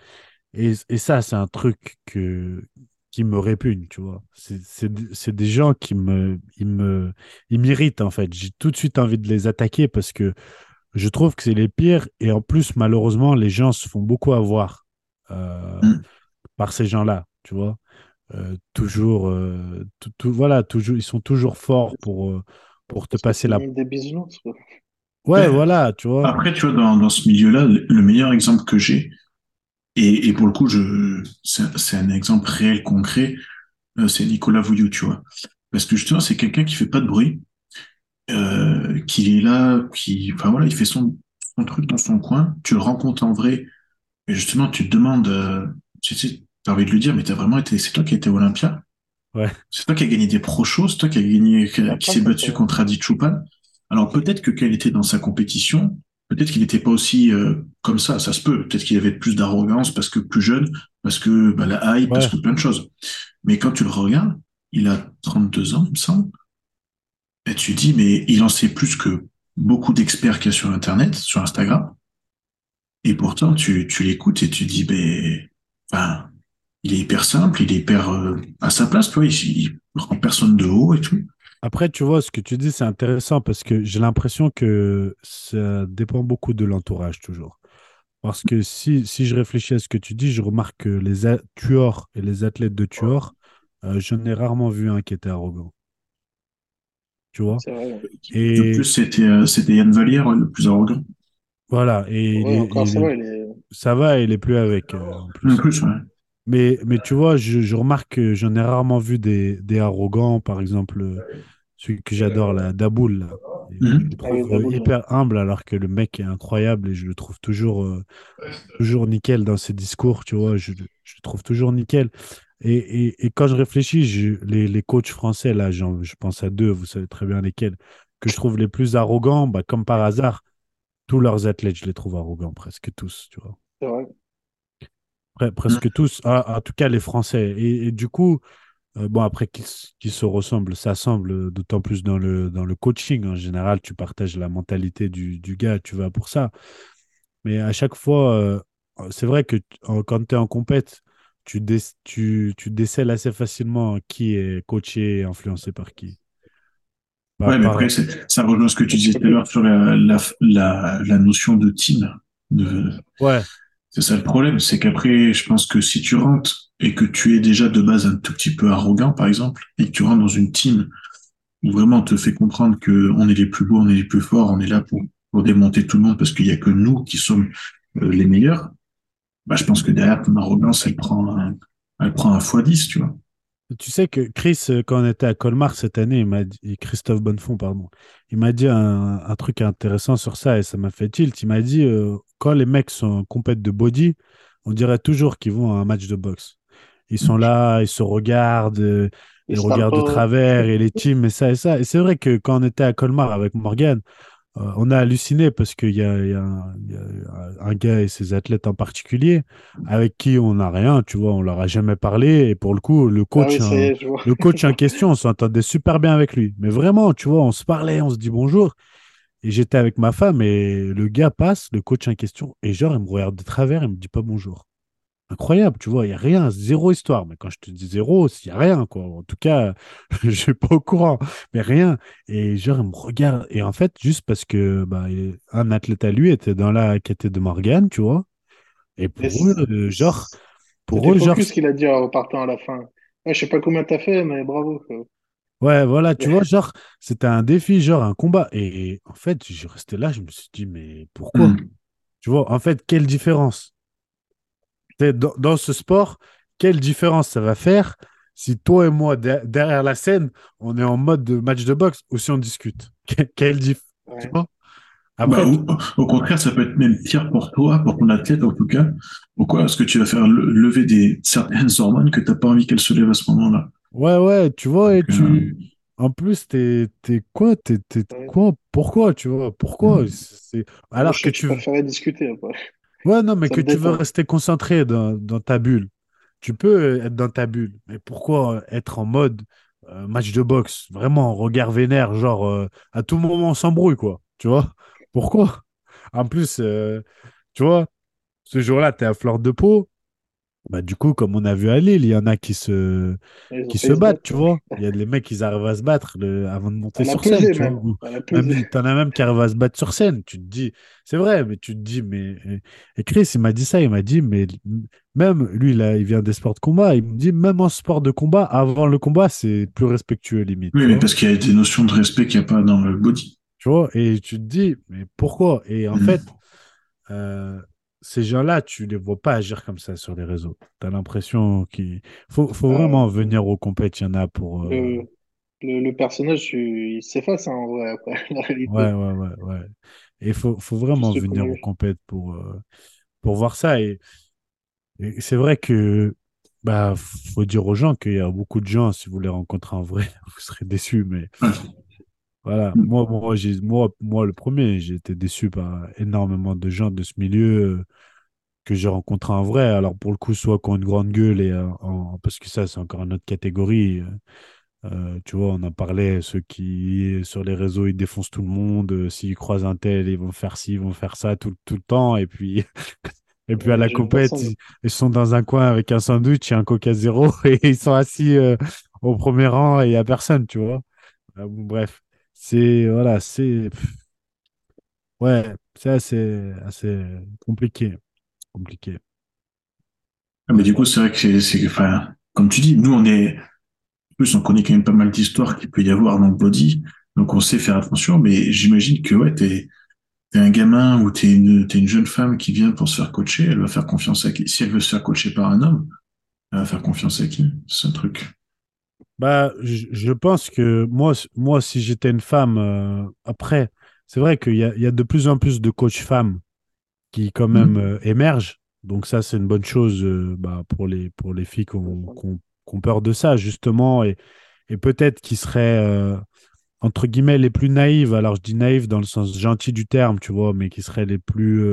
Et, et ça, c'est un truc que, qui me répugne, tu vois. C'est c'est- c'est des gens qui me, ils me, ils m'irritent, en fait. J'ai tout de suite envie de les attaquer parce que je trouve que c'est les pires. Et en plus, malheureusement, les gens se font beaucoup avoir euh, Mm. par ces gens-là, tu vois. Euh, toujours, euh, tout- tout- voilà, toujours, ils sont toujours forts pour, pour te passer la. des bisounours, quoi. Ouais, Ouais. voilà, tu vois. Après, tu vois, dans, dans ce milieu-là, le le meilleur exemple que j'ai, et, et pour le coup, je, c'est c'est un exemple réel, concret, c'est Nicolas Vouillou, tu vois. Parce que justement, c'est quelqu'un qui fait pas de bruit, euh, qui est là, qui, enfin voilà, il fait son, son truc dans son coin, tu le rencontres en vrai, et justement, tu te demandes, euh, tu sais, t'as envie de lui dire, mais t'as vraiment été, c'est toi qui as été Olympia? Ouais. C'est toi qui as gagné des pro shows, c'est toi qui as gagné, qui, s'est battu contre Adi Chupan. Alors peut-être que quand il était dans sa compétition, peut-être qu'il n'était pas aussi euh, comme ça, ça se peut. Peut-être qu'il avait plus d'arrogance parce que plus jeune, parce que bah, la hype, parce que plein de choses. Mais quand tu le regardes, il a 32 ans, il me semble, et tu dis, mais il en sait plus que beaucoup d'experts qu'il y a sur Internet, sur Instagram. Et pourtant, tu, tu l'écoutes et tu dis, ben, enfin, il est hyper simple, il est hyper euh, à sa place, tu il, il rend personne de haut et tout. Après, tu vois, ce que tu dis, c'est intéressant parce que j'ai l'impression que ça dépend beaucoup de l'entourage, toujours. Parce que si, si je réfléchis à ce que tu dis, je remarque que les tueurs et les athlètes de tueurs, euh, je n'ai rarement vu un qui était arrogant. Tu vois? Et- De plus, c'était euh, c'était Yann Vallière, ouais, le plus arrogant. Voilà. Et Ouais, ça va, il est... ça va, il est plus avec. euh, en plus. En plus, ouais. Mais, mais tu vois, je, je remarque que j'en ai rarement vu des, des arrogants, par exemple, euh, celui que j'adore, la Daboul. là. Mhm. Je le Ah Daboul, hyper humble alors que le mec est incroyable et je le trouve toujours, euh, toujours nickel dans ses discours, tu vois, je, je le trouve toujours nickel. Et, et, et quand je réfléchis, je- les, les coachs français, là, je pense à deux, vous savez très bien lesquels, que je trouve les plus arrogants, bah, comme par hasard, tous leurs athlètes, je les trouve arrogants, presque tous, tu vois. C'est vrai. Pre- presque tous, ah, en tout cas les Français. Et, et du coup, euh, bon, après qu'ils se ressemblent, ça semble d'autant plus dans le, dans le coaching. En général, tu partages la mentalité du, du gars, tu vas pour ça. Mais à chaque fois, euh, c'est vrai que quand tu es en compète, tu, dé- tu, tu décèles assez facilement qui est coaché et influencé par qui? Bah, Ouais, mais par- après, ça rejoint ce que tu disais tout à l'heure sur la, la, la, la notion de team. De, Ouais, c'est ça le problème, c'est qu'après, je pense que si tu rentres et que tu es déjà de base un tout petit peu arrogant, par exemple, et que tu rentres dans une team où vraiment on te fait comprendre que on est les plus beaux, on est les plus forts, on est là pour, pour démonter tout le monde parce qu'il y a que nous qui sommes euh, les meilleurs, bah, je pense que derrière ton arrogance, elle prend un, elle prend un x 10, tu vois. Tu sais que Chris, euh, quand on était à Colmar cette année, il m'a dit, Christophe Bonnefond, pardon, il m'a dit un, un truc intéressant sur ça et ça m'a fait tilt. Il m'a dit, euh, quand les mecs sont en compète de body, on dirait toujours qu'ils vont à un match de boxe. Ils sont là, ils se regardent, euh, Ils regardent de travers et les teams et ça et ça. Et c'est vrai que quand on était à Colmar avec Morgan, euh, on a halluciné parce qu'il y a, y un, il y a un gars et ses athlètes en particulier avec qui on n'a rien, tu vois, on leur a jamais parlé. Et pour le coup, le Ah oui, le coach en *laughs* question, on s'entendait super bien avec lui. Mais vraiment, tu vois, on se parlait, on se dit bonjour. Et j'étais avec ma femme et le gars passe, le coach en question, et genre, il me regarde de travers, il me dit pas bonjour. Incroyable, tu vois, il n'y a rien, zéro histoire. Mais quand je te dis zéro, il n'y a rien, quoi. En tout cas, *laughs* je ne suis pas au courant, mais rien. Et genre, il me regarde. Et en fait, juste parce que bah, un athlète à lui était dans la catégorie de Morgane, tu vois. Et pour eux, euh, genre, pour eux, genre, Focus qu'il a dit en partant à la fin. Ouais, je sais pas combien t'as fait, mais bravo. quoi. Ouais, voilà, tu vois, genre, c'était un défi, genre un combat. Et, en fait, je restais là, je me suis dit, mais pourquoi? Mm. Tu vois, en fait, quelle différence? Tu Dans, dans ce sport, quelle différence ça va faire si toi et moi, de- derrière la scène, on est en mode de match de boxe ou si on discute? *laughs* Que- Quelle diff, tu Ouais. vois? Après, Bah, au, au contraire, ça peut être même pire pour toi, pour ton athlète en tout cas. Pourquoi? Parce que tu vas faire le- lever des certaines hormones que t'as pas envie qu'elles se lèvent à ce moment-là? ouais, ouais, tu vois, et Donc, tu. En plus, t'es, t'es quoi? T'es, quoi? Pourquoi, tu vois? Pourquoi? Mm. C'est... Alors je que tu. je préférais discuter après. Ouais, non, mais Ça que tu veux rester concentré dans, dans ta bulle. Tu peux être dans ta bulle, mais pourquoi euh, être en mode euh, match de boxe? Vraiment, regard vénère, genre euh, à tout moment on s'embrouille, quoi. Tu vois? Pourquoi? En plus, euh, tu vois, ce jour-là, tu es à fleur de peau. Bah, du coup, comme on a vu à Lille, il y en a qui se, qui se battent, tu vois. *laughs* Il y a des mecs qui arrivent à se battre le- avant de monter sur scène, tu vois. Ou- même, t'en as même qui arrivent à se battre sur scène. Tu te dis, c'est vrai, mais tu te dis, mais. Et Chris, il m'a dit ça, il m'a dit, mais même lui, là, il vient des sports de combat, il me dit, même en sport de combat, avant le combat, c'est plus respectueux, limite. Oui, mais parce qu'il y a des notions de respect qu'il n'y a pas dans le body. Tu vois, et tu te dis, mais pourquoi? Et en Mhm. fait, euh, ces gens-là, tu les vois pas agir comme ça sur les réseaux. Tu as l'impression qu'il faut, faut Ah, vraiment venir aux compètes, il y en a pour. euh, le, le, le personnage, il s'efface hein, en vrai, après, *laughs* la réalité. Ouais, ouais, ouais, ouais. Et il faut, faut vraiment venir aux compètes pour, euh, pour voir ça. Et, et c'est vrai que bah faut dire aux gens qu'il y a beaucoup de gens, si vous les rencontrez en vrai, *laughs* vous serez déçus. Mais. *clears throat* voilà, Mm. moi, moi, moi, moi, le premier, j'ai été déçu par énormément de gens de ce milieu euh, que j'ai rencontrés en vrai. Alors pour le coup, soit qui ont une grande gueule, et, euh, en- parce que ça, c'est encore une autre catégorie. euh, tu vois, on en parlait, ceux qui, sur les réseaux, ils défoncent tout le monde. S'ils croisent un tel, ils vont faire ci, ils vont faire ça tout, tout le temps. Et puis, *laughs* et puis à la compète, ils, ils sont dans un coin avec un sandwich et un coca zéro *laughs* et ils sont assis euh, au premier rang et il n'y a personne, tu vois. Euh, bon, bref, c'est, voilà, c'est, ouais, c'est assez, compliqué. Compliqué. Ah, mais du coup, c'est vrai que c'est, comme tu dis, nous, on est, plus, on connaît quand même pas mal d'histoires qu'il peut y avoir dans le body, donc on sait faire attention, mais j'imagine que, ouais, t'es, t'es un gamin ou t'es une, t'es une jeune femme qui vient pour se faire coacher, elle va faire confiance à qui? Si elle veut se faire coacher par un homme, elle va faire confiance à qui? C'est un truc. Bah, je, je pense que moi, moi si j'étais une femme, euh, après, c'est vrai qu'il y a, il y a de plus en plus de coachs femmes qui, quand même, Mhm. euh, émergent. Donc, ça, c'est une bonne chose euh, bah, pour les, pour les filles qui ont, qui ont- qui ont peur de ça, justement. Et, et peut-être qui seraient, entre guillemets, les plus naïves. Alors, je dis naïves dans le sens gentil du terme, tu vois, mais qui seraient les plus.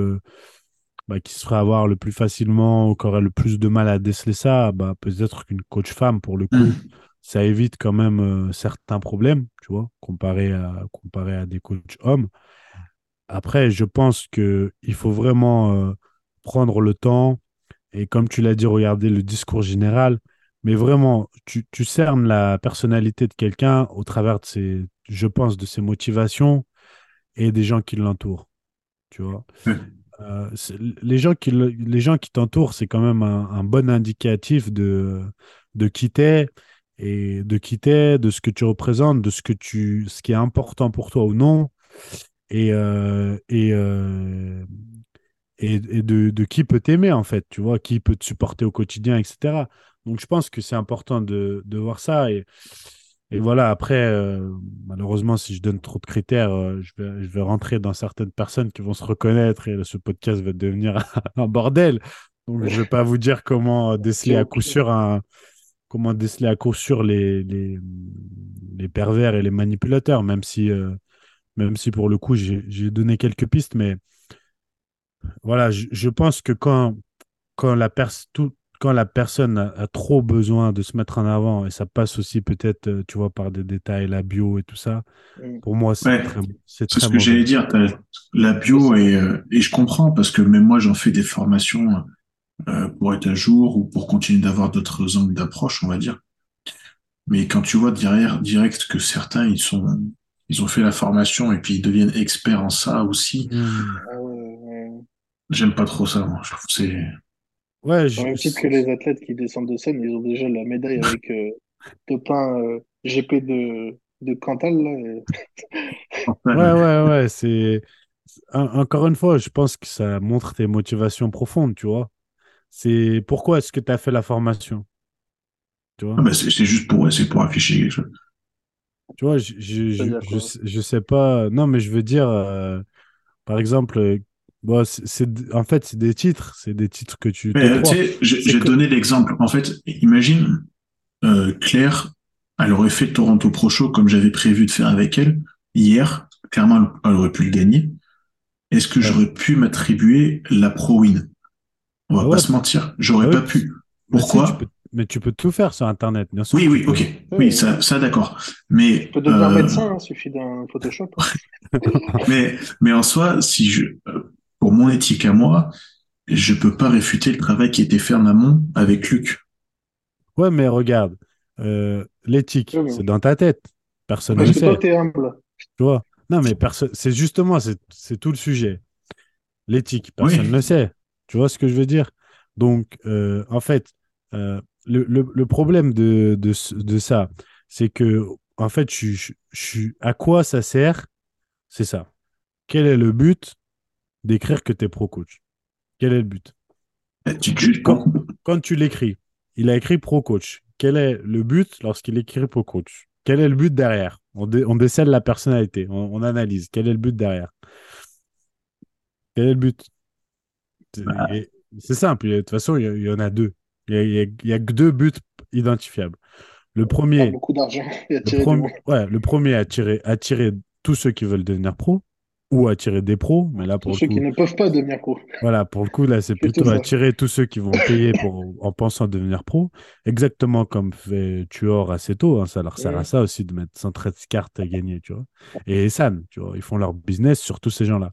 bah, qui se avoir le plus facilement ou qui auraient le plus de mal à déceler ça, bah, peut-être qu'une coach femme, pour le coup Mhm. Ça évite quand même euh, certains problèmes, tu vois, comparé à, comparé à des coachs hommes. Après, je pense que il faut vraiment euh, prendre le temps et, comme tu l'as dit, regarder le discours général. Mais vraiment, tu, tu cernes la personnalité de quelqu'un au travers de ses, je pense, de ses motivations et des gens qui l'entourent. Tu vois euh, les gens qui, les gens qui t'entourent, c'est quand même un, bon indicatif de, de qui t'es et de qui t'es, de ce que tu représentes, de ce, que tu, ce qui est important pour toi ou non, et, euh, et, euh, et, de, de, qui peut t'aimer, en fait, tu vois, qui peut te supporter au quotidien, etc. Donc, je pense que c'est important de, de, voir ça. Et, et voilà, après, euh, malheureusement, si je donne trop de critères, je, vais, je vais rentrer dans certaines personnes qui vont se reconnaître et ce podcast va devenir *laughs* un bordel. Donc, je ne vais pas vous dire comment déceler à coup sûr un, comment déceler à coup sûr les, les, les, pervers et les manipulateurs, même si, euh, même si pour le coup, j'ai donné quelques pistes. Mais voilà, je, je pense que quand, quand, la tout, quand la personne a, trop besoin de se mettre en avant, et ça passe aussi peut-être, euh, tu vois, par des détails, la bio et tout ça, Mm. pour moi, c'est Ouais, très, c'est ce que j'allais dire. La bio et, euh, et je comprends parce que même moi j'en fais des formations pour être à jour ou pour continuer d'avoir d'autres angles d'approche, on va dire. Mais quand tu vois derrière direct que certains ils sont ils ont fait la formation et puis ils deviennent experts en ça aussi, Hmm. Ah j'aime pas trop ça. Moi. Je trouve que c'est Ouais, Au je- même titre que les athlètes qui descendent de scène, ils ont déjà la médaille avec euh, Topin euh, GP de, de Cantal. Là, et- *laughs* ouais, ouais, ouais, c'est. en- Encore une fois, je pense que ça montre tes motivations profondes, tu vois. C'est pourquoi est-ce que tu as fait la formation, tu vois? Ah c'est juste pour ouais, c'est pour afficher quelque chose. Tu vois, je, je, sais je sais pas. Non, mais je veux dire, euh, par exemple, euh, bon, c'est, c'est- en fait, c'est des titres. C'est des titres que tu Mais tu sais, j'ai C'est j'ai que- donné l'exemple. En fait, imagine euh, Claire, elle aurait fait Toronto Pro Show comme j'avais prévu de faire avec elle hier. Clairement, elle aurait pu le gagner. Est-ce que Ouais. j'aurais pu m'attribuer la Pro Win? On va Ah pas se mentir, j'aurais Ah pas pu. Mais si, Pourquoi tu peux- mais tu peux tout faire sur Internet, bien sûr. Oui, oui, ok. Oui, ça, ça d'accord. Mais Tu peux devenir euh, médecin, il suffit d'un Photoshop. hein. *laughs* mais mais en soi, si je pour mon éthique à moi, je peux pas réfuter le travail qui été fait en amont avec Luc. Ouais, mais regarde, euh, l'éthique, c'est dans ta tête. Personne ne que toi, sait. t'es humble. Tu vois? Non, mais c'est justement, c'est c'est tout le sujet. L'éthique, personne ne le sait. Tu vois ce que je veux dire? Donc, euh, en fait, euh, le, le- le problème de, de, ce- de ça, c'est que, en fait, je, je- à quoi ça sert? C'est ça. Quel est le but d'écrire que tu es pro-coach? Quel est le but? Quand, tu l'écris, il a écrit pro-coach. Quel est le but lorsqu'il écrit pro-coach? Quel est le but derrière? On, dé- on décèle la personnalité, on, on analyse. Quel est le but derrière? Quel est le but? C'est Bah. c'est simple. De toute façon, il y, en a deux. Il y a, que deux buts identifiables. Le premier, beaucoup d'argent *laughs* et le, prom- ouais, premier attirer, attirer tous ceux qui veulent devenir pro ou attirer des pros. Mais là, pour Tous le ceux coup, qui ne peuvent pas devenir pro. voilà, pour le coup, là, c'est Plutôt attirer tous ceux qui vont payer pour, en pensant devenir pro, exactement comme fait Tuor assez tôt. hein, ça leur sert à ça aussi de mettre 113 cartes à gagner, tu vois. Et San, tu vois, ils font leur business sur tous ces gens-là.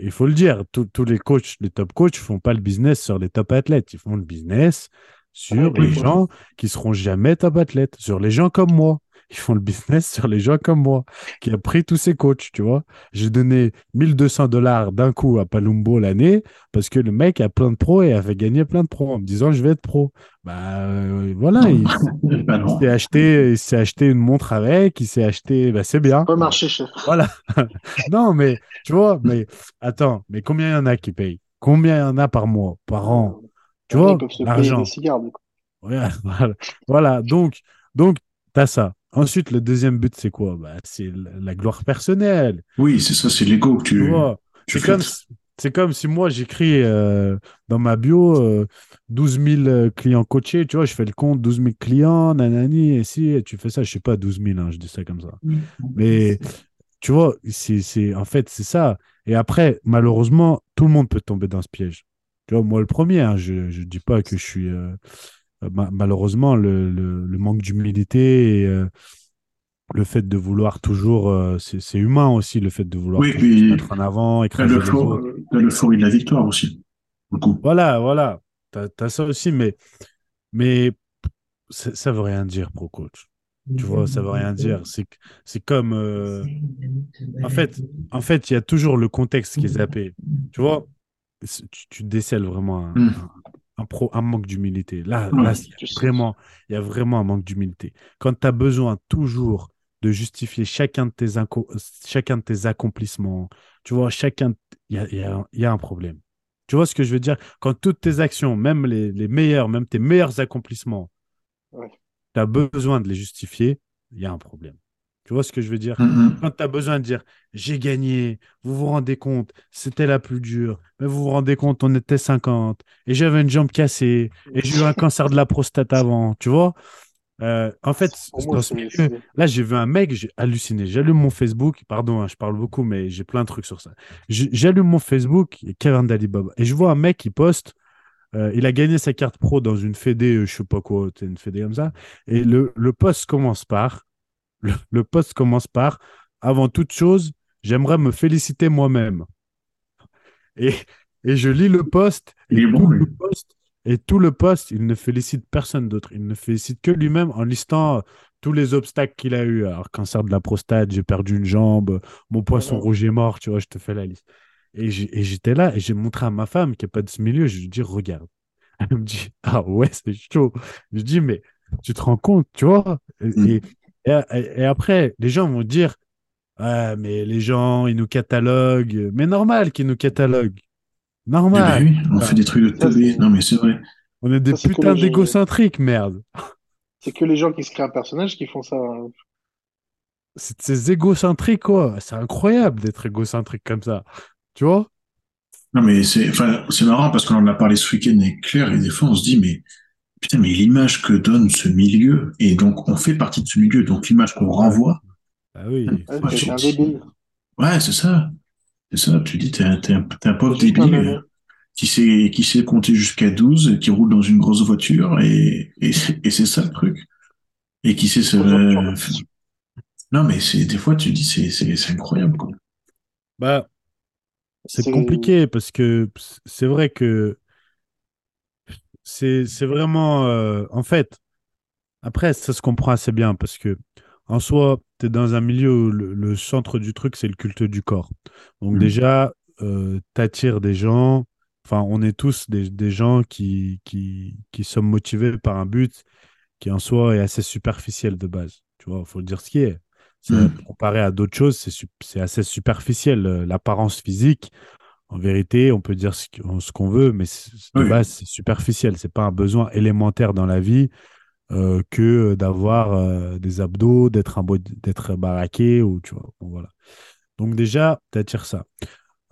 Il faut le dire, tous les coachs, les top coachs, font pas le business sur les top athlètes. Ils font le business sur les gens qui seront jamais top athlètes, sur les gens comme moi. Ils font le business sur les gens comme moi, qui a pris tous ces coachs, tu vois. J'ai donné 1200 dollars d'un coup à Palumbo l'année parce que le mec a plein de pros et a fait gagner plein de pros en me disant je vais être pro. Bah euh, voilà, il, *laughs* s'est acheté, il s'est acheté une montre avec, il s'est acheté, bah c'est bien. Pas marché, chef. Voilà. *laughs* non, mais tu vois, mais attends, mais combien il y en a qui payent? Combien il y en a par mois, par an? Tu vois, l'argent. *laughs* voilà. Voilà, donc, donc tu as ça. Ensuite, le deuxième but, c'est quoi? Bah, C'est la gloire personnelle. Oui, c'est ça, c'est l'ego que Tu tu, c'est comme, comme si moi, j'écris euh, dans ma bio euh, 12 000 euh, clients coachés. Tu vois, je fais le compte, 12 000 clients, nanani, et si tu fais ça, je sais pas, 12 000, hein, je dis ça comme ça. Mais tu vois, c'est, en fait, c'est ça. Et après, malheureusement, tout le monde peut tomber dans ce piège. Tu vois, moi, le premier, hein, je ne dis pas que je suis. euh, ma- malheureusement, le, le- le manque d'humilité et euh, le fait de vouloir toujours. euh, c'est, humain aussi, le fait de vouloir Oui, toujours puis se mettre en avant, écraser autres. t'as l'euphorie de la victoire aussi. pour le coup. Voilà, voilà. T'as, t'as ça aussi, mais, mais ça, veut rien dire, pro coach. Tu vois, ça veut rien dire. C'est, comme. euh, En fait, en fait, il y a toujours le contexte qui est zappé. Tu vois, tu, tu décèles vraiment un, Mm. Un- un pro, un manque d'humilité. Là, là, il y a vraiment, il y a vraiment un manque d'humilité. Quand tu as besoin toujours de justifier chacun de tes, inco- chacun de tes accomplissements, tu vois, chacun, il y a, il y a- il y a un problème. Tu vois ce que je veux dire? Quand toutes tes actions, même les, les meilleurs, même tes meilleurs accomplissements, tu as besoin de les justifier, il y a un problème. Tu vois ce que je veux dire? Mm, mm. Quand tu as besoin de dire j'ai gagné, vous vous rendez compte, c'était la plus dure, mais vous vous rendez compte, on était 50 et j'avais une jambe cassée et j'ai eu un cancer de la prostate avant, tu vois? Euh, en fait, moi, dans ce milieu, là, j'ai vu un mec, j'ai halluciné. J'allume mon Facebook, pardon, hein, je parle beaucoup, mais j'ai plein de trucs sur ça. J'allume mon Facebook, et Kevin Dalibaba, et je vois un mec qui poste, euh, il a gagné sa carte pro dans une fédé, euh, je sais pas quoi, une fédé comme ça, et le, le post commence par, le, le post commence par, avant toute chose, j'aimerais me féliciter moi-même. Et, et je lis le post, et bon, tout le post, et tout le il ne félicite personne d'autre. Il ne félicite que lui-même en listant euh, tous les obstacles qu'il a eu. Alors, cancer de la prostate, j'ai perdu une jambe, mon poisson rouge est mort, tu vois, je te fais la liste. Et j'étais là et j'ai montré à ma femme qui n'est pas de ce milieu, je lui dis, regarde. Elle me dit, ah ouais, c'est chaud. Je dis, mais tu te rends compte, tu vois? Et, Mm. Et- après, les gens vont dire, ah, mais les gens, ils nous cataloguent. Mais normal qu'ils nous cataloguent. Eh ben Normal. oui, on fait des trucs de teubé. Non, mais c'est vrai. On est des Ça, c'est que putains les- d'égocentriques, merde. C'est que les gens qui se créent un personnage qui font ça. hein. C'est de ces égocentriques, quoi. C'est incroyable d'être égocentrique comme ça. Tu vois? Non, mais c'est, enfin, c'est marrant parce qu'on en a parlé ce week-end avec Claire et des fois on se dit, mais putain, mais l'image que donne ce milieu, et donc on fait partie de ce milieu, donc l'image qu'on renvoie, Ah oui. Ouais, Ouais, c'est un débile. ouais, c'est ça. C'est ça, tu dis, t'es un, t'es un, pauvre débile euh, qui sait, qui sait compter jusqu'à 12, qui roule dans une grosse voiture, et, et, et c'est ça le truc. Et qui sait se, Aujourd'hui, non, mais c'est, des fois tu dis, c'est, c'est, c'est incroyable, quoi. Bah, C'est- compliqué parce que c'est vrai que c'est vraiment. euh, en fait, après, ça se comprend assez bien parce que, en soi, tu es dans un milieu où le, le centre du truc, c'est le culte du corps. Donc, Mhm. déjà, euh, t'attires des gens. Enfin, on est tous des, des gens qui, qui, qui sommes motivés par un but qui, en soi, est assez superficiel de base. Tu vois, il faut le dire ce qui est. Mhm. Comparé à d'autres choses, c'est assez superficiel. Euh, L'apparence physique, en vérité, on peut dire ce qu'on veut, mais c'est- de Oui. base, c'est superficiel. C'est pas un besoin élémentaire dans la vie euh, que d'avoir euh, des abdos, d'être un d'être baraqué ou tu vois. Bon, voilà. Donc déjà, tu attires ça.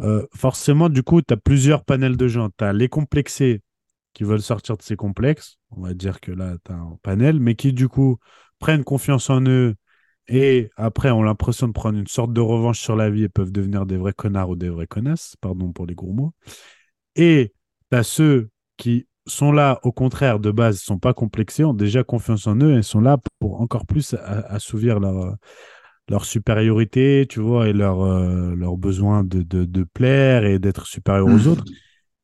Euh, forcément, du coup, tu as plusieurs panels de gens. Tu as les complexés qui veulent sortir de ces complexes. On va dire que là, tu as un panel, mais qui, du coup, prennent confiance en eux et après ont l'impression de prendre une sorte de revanche sur la vie et peuvent devenir des vrais connards ou des vraies connasses, pardon pour les gros mots. Et tu as ceux qui sont là, au contraire, de base, ne sont pas complexés, ont déjà confiance en eux et sont là pour encore plus assouvir leur, leur supériorité, tu vois, et leur, euh, leur besoin de, de, de plaire et d'être supérieur aux Mhm. autres.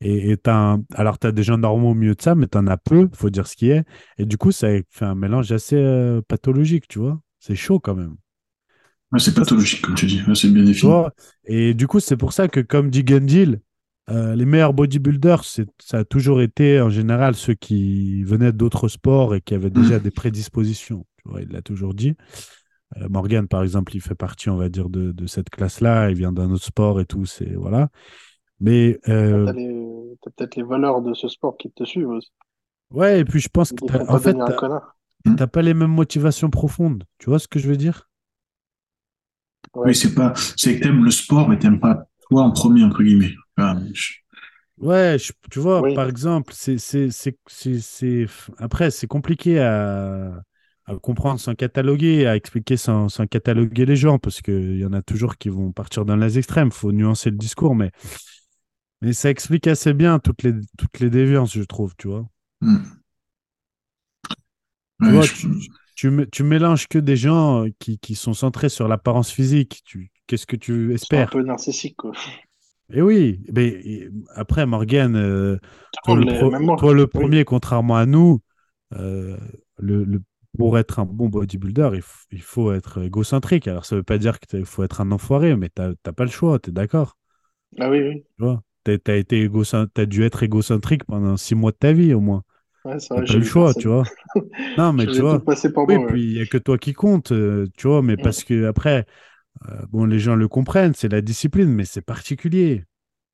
Et, et un- Alors, tu as des gens normaux au milieu de ça, mais tu en as peu, faut dire ce qui est. Et du coup, ça fait un mélange assez euh, pathologique, tu vois. C'est chaud quand même. Ouais, c'est pathologique, comme tu dis. Ouais, c'est bien défini. et du coup, c'est pour ça que, comme dit Gundil, euh, les meilleurs bodybuilders, c'est- ça a toujours été en général ceux qui venaient d'autres sports et qui avaient déjà des prédispositions. Tu vois, il l'a toujours dit. Euh, Morgan, par exemple, il fait partie, on va dire, de, de cette classe-là. Il vient d'un autre sport et tout. C'est voilà. Mais euh, T'as peut-être les valeurs de ce sport qui te suivent aussi. ouais, et puis je pense que en fait, un connard. T'as pas les mêmes motivations profondes. Tu vois ce que je veux dire? Oui, c'est pas, c'est que t'aimes le sport, mais t'aimes pas toi en premier, entre guillemets. Enfin, je- Ouais, je- tu vois, Oui. par exemple, c'est, c'est, c'est, c'est, c'est- après, c'est compliqué à, à comprendre sans cataloguer, à expliquer sans, sans cataloguer les gens, parce qu'il y en a toujours qui vont partir dans les extrêmes. Il faut nuancer le discours, mais, mais ça explique assez bien toutes les, toutes les déviances, je trouve, tu vois. Hmm. Tu vois, je- tu, tu, tu mélanges que des gens euh, qui, qui sont centrés sur l'apparence physique. Tu, qu'est-ce que tu C'est un espères? peu narcissique, quoi. Et oui, mais et- après, Morgan, euh, toi, le pro- toi, Oui. premier, contrairement à nous, euh, le, le- pour être un bon bodybuilder, il, f- il faut être égocentrique. Alors, ça veut pas dire qu'il faut être un enfoiré, mais t'as t'as pas le choix, t'es d'accord? Ah oui, oui. Tu vois? Été égocent- t'as dû être égocentrique pendant six mois de ta vie, au moins. Ouais, vrai, pas le choix, personne. tu vois? *laughs* Non, mais tu vois. par Oui, moi, puis il n'y a que toi qui compte, euh, tu vois, mais parce que après, euh, bon, les gens le comprennent, c'est la discipline, mais c'est particulier,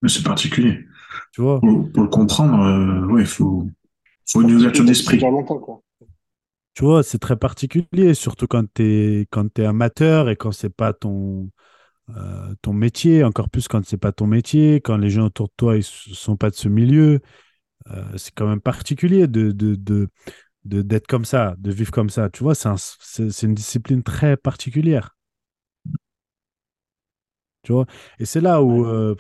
Mais c'est particulier. tu vois. Pour, pour le comprendre, euh, ouais, il faut, faut une ouverture d'esprit. super longtemps, quoi. Tu vois, c'est très particulier, surtout quand tu es, quand t'es amateur et quand c'est pas ton, euh, ton métier, encore plus quand c'est pas ton métier, quand les gens autour de toi, ils sont pas de ce milieu. Euh, c'est quand même particulier de, de, de, de- d'être comme ça, de vivre comme ça. Tu vois, c'est un- c'est c'est une discipline très particulière. Tu vois, et c'est là où, euh,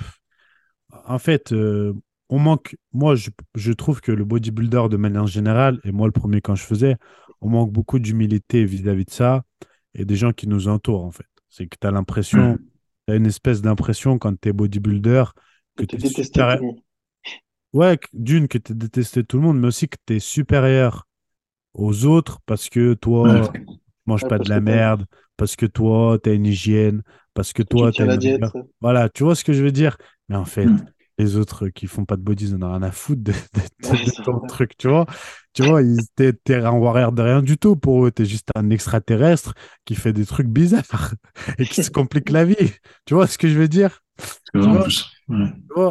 en fait, euh, on manque. Moi, je, je trouve que le bodybuilder, de manière générale, et moi le premier quand je faisais, on manque beaucoup d'humilité vis-à-vis de ça et des gens qui nous entourent, en fait. C'est que tu as l'impression, Mm. tu as une espèce d'impression quand tu es bodybuilder que tu es monde. Ouais, d'une, que tu détesté tout le monde, mais aussi que tu es supérieur aux autres parce que toi, Ouais. tu manges Ouais, pas de la merde, parce que toi, tu as une hygiène, parce que toi, tu as la une diète. Voilà, tu vois ce que je veux dire? Mais en fait, Mm. les autres qui font pas de body, ils en ont rien à foutre de, de- de- Ouais, de c'est ton vrai. truc, tu vois? Tu vois, ils- t'es, t'es un warrior de rien du tout pour eux. T'es juste un extraterrestre qui fait des trucs bizarres *laughs* et qui se complique la vie. Tu vois ce que je veux dire? En plus. Ouais.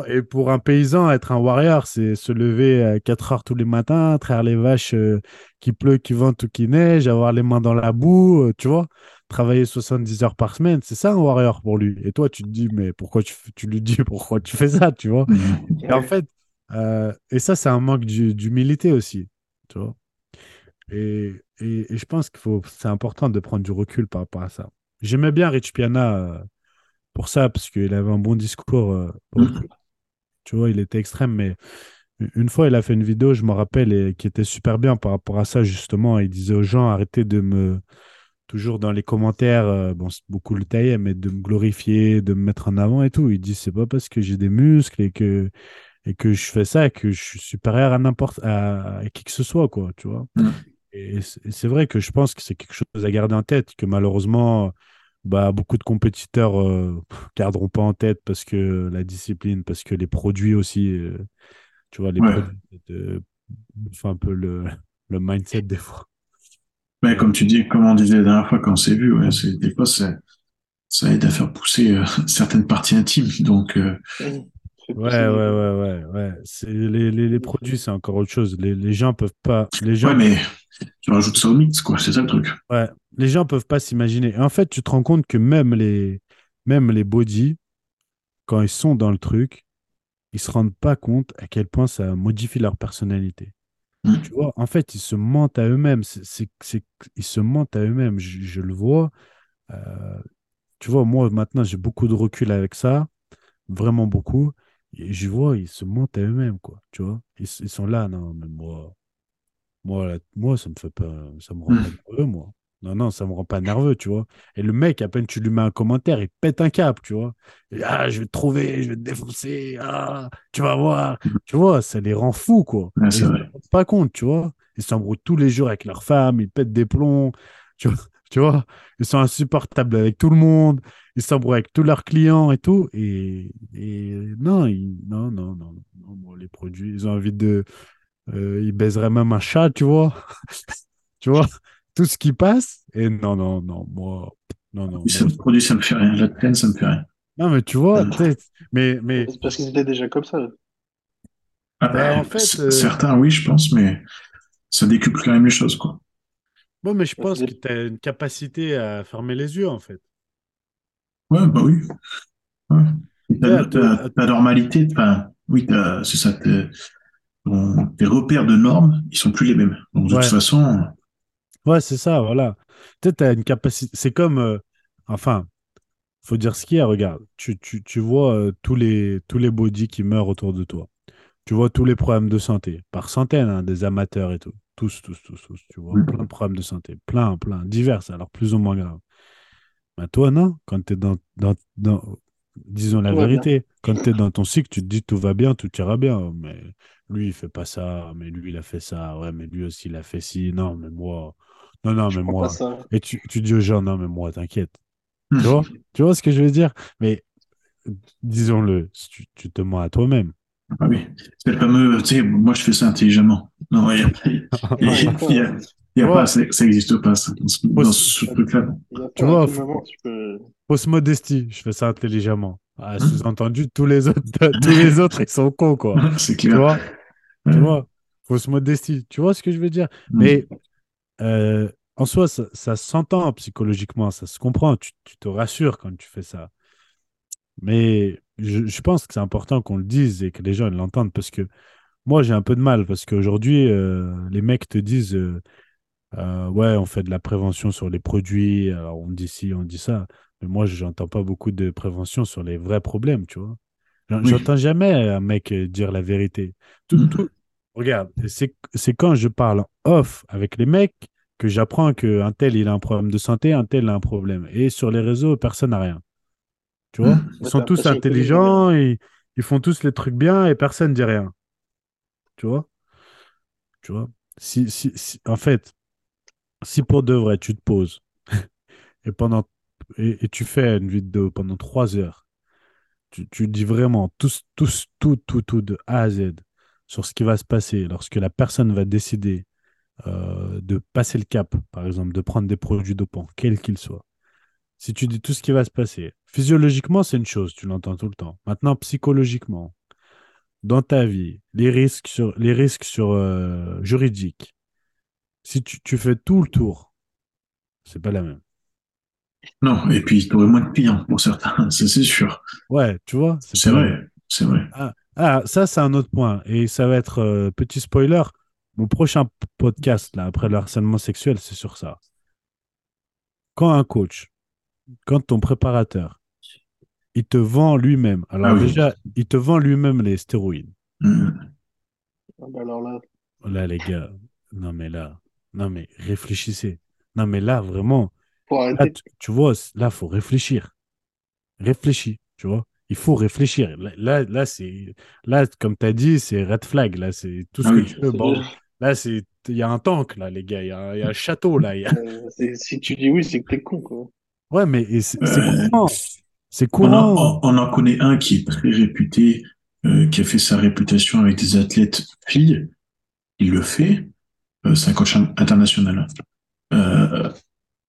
Et pour un paysan, être un warrior, c'est se lever à 4 heures tous les matins, traire les vaches euh, qui pleut, qui vente ou qui neige, avoir les mains dans la boue, euh, tu vois, travailler 70 heures par semaine, c'est ça un warrior pour lui. Et toi, tu te dis, mais pourquoi tu, tu lui dis *laughs* pourquoi tu fais ça, tu vois? Mhm. Et en fait, euh, et ça, c'est un manque d'hu- d'humilité aussi, tu vois. Et, et, et je pense qu'il faut, c'est important de prendre du recul par rapport à ça. J'aimais bien Rich Piana pour ça, parce qu'il avait un bon discours. euh, pour coup. Tu vois, il était extrême, mais une fois, il a fait une vidéo, je me rappelle, et qui était super bien par rapport à ça, justement. Il disait aux gens, arrêtez de me, toujours dans les commentaires, euh, bon, c'est beaucoup le taillait, mais de me glorifier, de me mettre en avant et tout. Il dit, c'est pas parce que j'ai des muscles et que, et que je fais ça que je suis supérieur à n'importe, à, à qui que ce soit, quoi, tu vois. C'est et c'est vrai que je pense que c'est quelque chose à garder en tête, que malheureusement, bah, beaucoup de compétiteurs euh, garderont pas en tête parce que la discipline, parce que les produits aussi, euh, tu vois, les Ouais. produits euh, bouffent un peu le, *laughs* le mindset des fois. Ouais, comme tu dis, comme on disait la dernière fois quand on s'est vu, ouais, des fois, ça, ça aide à faire pousser euh, *laughs* certaines parties intimes. Donc, euh, Ouais, ouais, ouais, *laughs* ouais, ouais. Les, les, les produits, c'est encore autre chose. Les, les gens peuvent pas, les gens, ouais, mais tu rajoutes ça au mix, quoi. C'est ça le truc. ouais, les gens peuvent pas s'imaginer. En fait, tu te rends compte que même les, même les body, quand ils sont dans le truc, ils se rendent pas compte à quel point ça modifie leur personnalité. Mm. Tu vois, en fait, ils se mentent à eux-mêmes. C'est- ils se mentent à eux-mêmes. Je, je le vois. Euh, tu vois, moi, maintenant, j'ai beaucoup de recul avec ça. Vraiment beaucoup. Je vois, ils se mentent à eux-mêmes, quoi. Tu vois, ils, ils sont là, non, mais moi, moi, là, moi, ça me fait pas, ça me rend pas Mm. nerveux, moi. Non, non, ça me rend pas nerveux, tu vois? Et le mec, à peine tu lui mets un commentaire, il pète un câble, tu vois? Et, ah, je vais te trouver, je vais te défoncer, ah, tu vas voir. Tu vois, ça les rend fous, quoi. Ils se rendent pas compte, tu vois? Ils s'embrouillent tous les jours avec leurs femmes, ils pètent des plombs, tu vois? Tu vois, ils sont insupportables avec tout le monde, ils s'embrouillent avec tous leurs clients et tout. Et, et non, ils- non, non, non, non, moi, les produits, ils ont envie de. euh, ils baiseraient même un chat, tu vois. *laughs* tu vois, tout ce qui passe. Et non, non, non, moi. Non, non, moi, me produit, ça me fait rien. La traîne, ça me fait rien. non, mais tu vois, sais, mais, mais C'est parce qu'ils étaient déjà comme ça. Ah, Ben, en bah, fait, euh, Certains, oui, je pense, mais ça décuple quand même les choses, quoi. Bon, mais je pense que tu as une capacité à fermer les yeux, en fait. Ouais, bah oui. Ouais. Ta, Ouais, ta- ta normalité, enfin, oui, t'as- c'est ça. Tes, ton- tes repères de normes, ils sont plus les mêmes. Donc, de Ouais. toute façon, Ouais, c'est ça, voilà. Tu sais, t'as une capacité. C'est comme. euh, enfin, faut dire ce qu'il y a, regarde. Tu, tu, tu vois euh, tous les, tous les bodies qui meurent autour de toi. Tu vois tous les problèmes de santé, par centaines, hein, des amateurs et tout. Tous, tous, tous, tous. Tu vois plein de problèmes de santé. Plein, plein. Divers, alors plus ou moins graves. Ben, toi, non. Quand tu es dans, dans, dans, Disons la Tout vérité. Quand tu es dans ton cycle, tu te dis tout va bien, tout ira bien. Mais lui, il fait pas ça. Mais lui, il a fait ça. Ouais, mais lui aussi, il a fait ci. Non, mais moi. Non, non, Je mais moi. Et tu, tu dis aux gens, non, mais moi, t'inquiète. *laughs* Tu vois? Tu vois ce que je veux dire? Mais disons-le, tu, tu te mens à toi-même. Ah oui. C'est le fameux, tu sais, moi je fais ça intelligemment. Non, il y a, a, il y a- a pas, ça ça existe pas, ça, dans ce, dans ce truc-là. Tu vois, peux. Fausse modestie, je fais ça intelligemment. Ah, Hein sous-entendu, tous les autres, *laughs* tous les autres, ils sont cons, quoi. *laughs* C'est Tu clair. vois? Ouais. Tu vois? Fausse modestie. Tu vois ce que je veux dire? Mm. Mais euh, en soi, ça, ça s'entend psychologiquement, ça se comprend. Tu, tu te rassures quand tu fais ça. Mais je, je pense que c'est important qu'on le dise et que les gens l'entendent parce que moi, j'ai un peu de mal parce qu'aujourd'hui, euh, les mecs te disent euh, euh, Ouais, on fait de la prévention sur les produits, alors on dit ci, on dit ça. Mais moi, je n'entends pas beaucoup de prévention sur les vrais problèmes, tu vois. J'en- Oui. J'entends jamais un mec dire la vérité. Tout, Mm. tout- Regarde, c'est c'est quand je parle off avec les mecs que j'apprends qu'un tel, il a un problème de santé, un tel a un problème. Et sur les réseaux, personne n'a rien. Tu vois? Mm. Ils sont tous est intelligents, ils, ils font tous les trucs bien et personne ne dit rien. Tu vois? Tu vois? Si, si, si- en fait, si pour de vrai, tu te poses *laughs* et, pendant, et, et tu fais une vidéo pendant trois heures, tu, tu dis vraiment tout, tout, tout, tout, tout de A à Z sur ce qui va se passer lorsque la personne va décider euh, de passer le cap, par exemple, de prendre des produits dopants, quels qu'ils soient. Si tu dis tout ce qui va se passer, physiologiquement, c'est une chose, tu l'entends tout le temps. Maintenant, psychologiquement, dans ta vie, les risques sur, les risques sur euh, juridiques, si tu, tu fais tout le tour, c'est pas la même. Non, et puis tu aurais moins de clients pour certains, *laughs* ça c'est sûr. Ouais, tu vois, C'est vrai, c'est vrai. Ah, ah, ça, c'est un autre point. Et ça va être, euh, petit spoiler, mon prochain podcast, là, après le harcèlement sexuel, c'est sur ça. Quand un coach, quand ton préparateur, il te vend lui-même, alors Ah oui. déjà, il te vend lui-même les stéroïdes. Ah bah alors là, Là, les gars, non, mais là, non, mais réfléchissez. Non, mais là, vraiment, là, tu, tu vois, là, faut réfléchir. Réfléchis, tu vois. Il faut réfléchir. Là, là, là, c'est, là, comme tu as dit, c'est red flag. Là, c'est tout ce Ah que oui. tu veux. Bon, là, c'est, il y a un tank, là, les gars. Il y a, un- il y a un château, là. il y a- Euh, si tu dis oui, c'est que t'es con, quoi. Ouais, mais c'est c'est courant. On en, on- connaît un qui est très réputé, euh, qui a fait sa réputation avec des athlètes filles. Il le fait. Euh, c'est un coach in- international. Euh,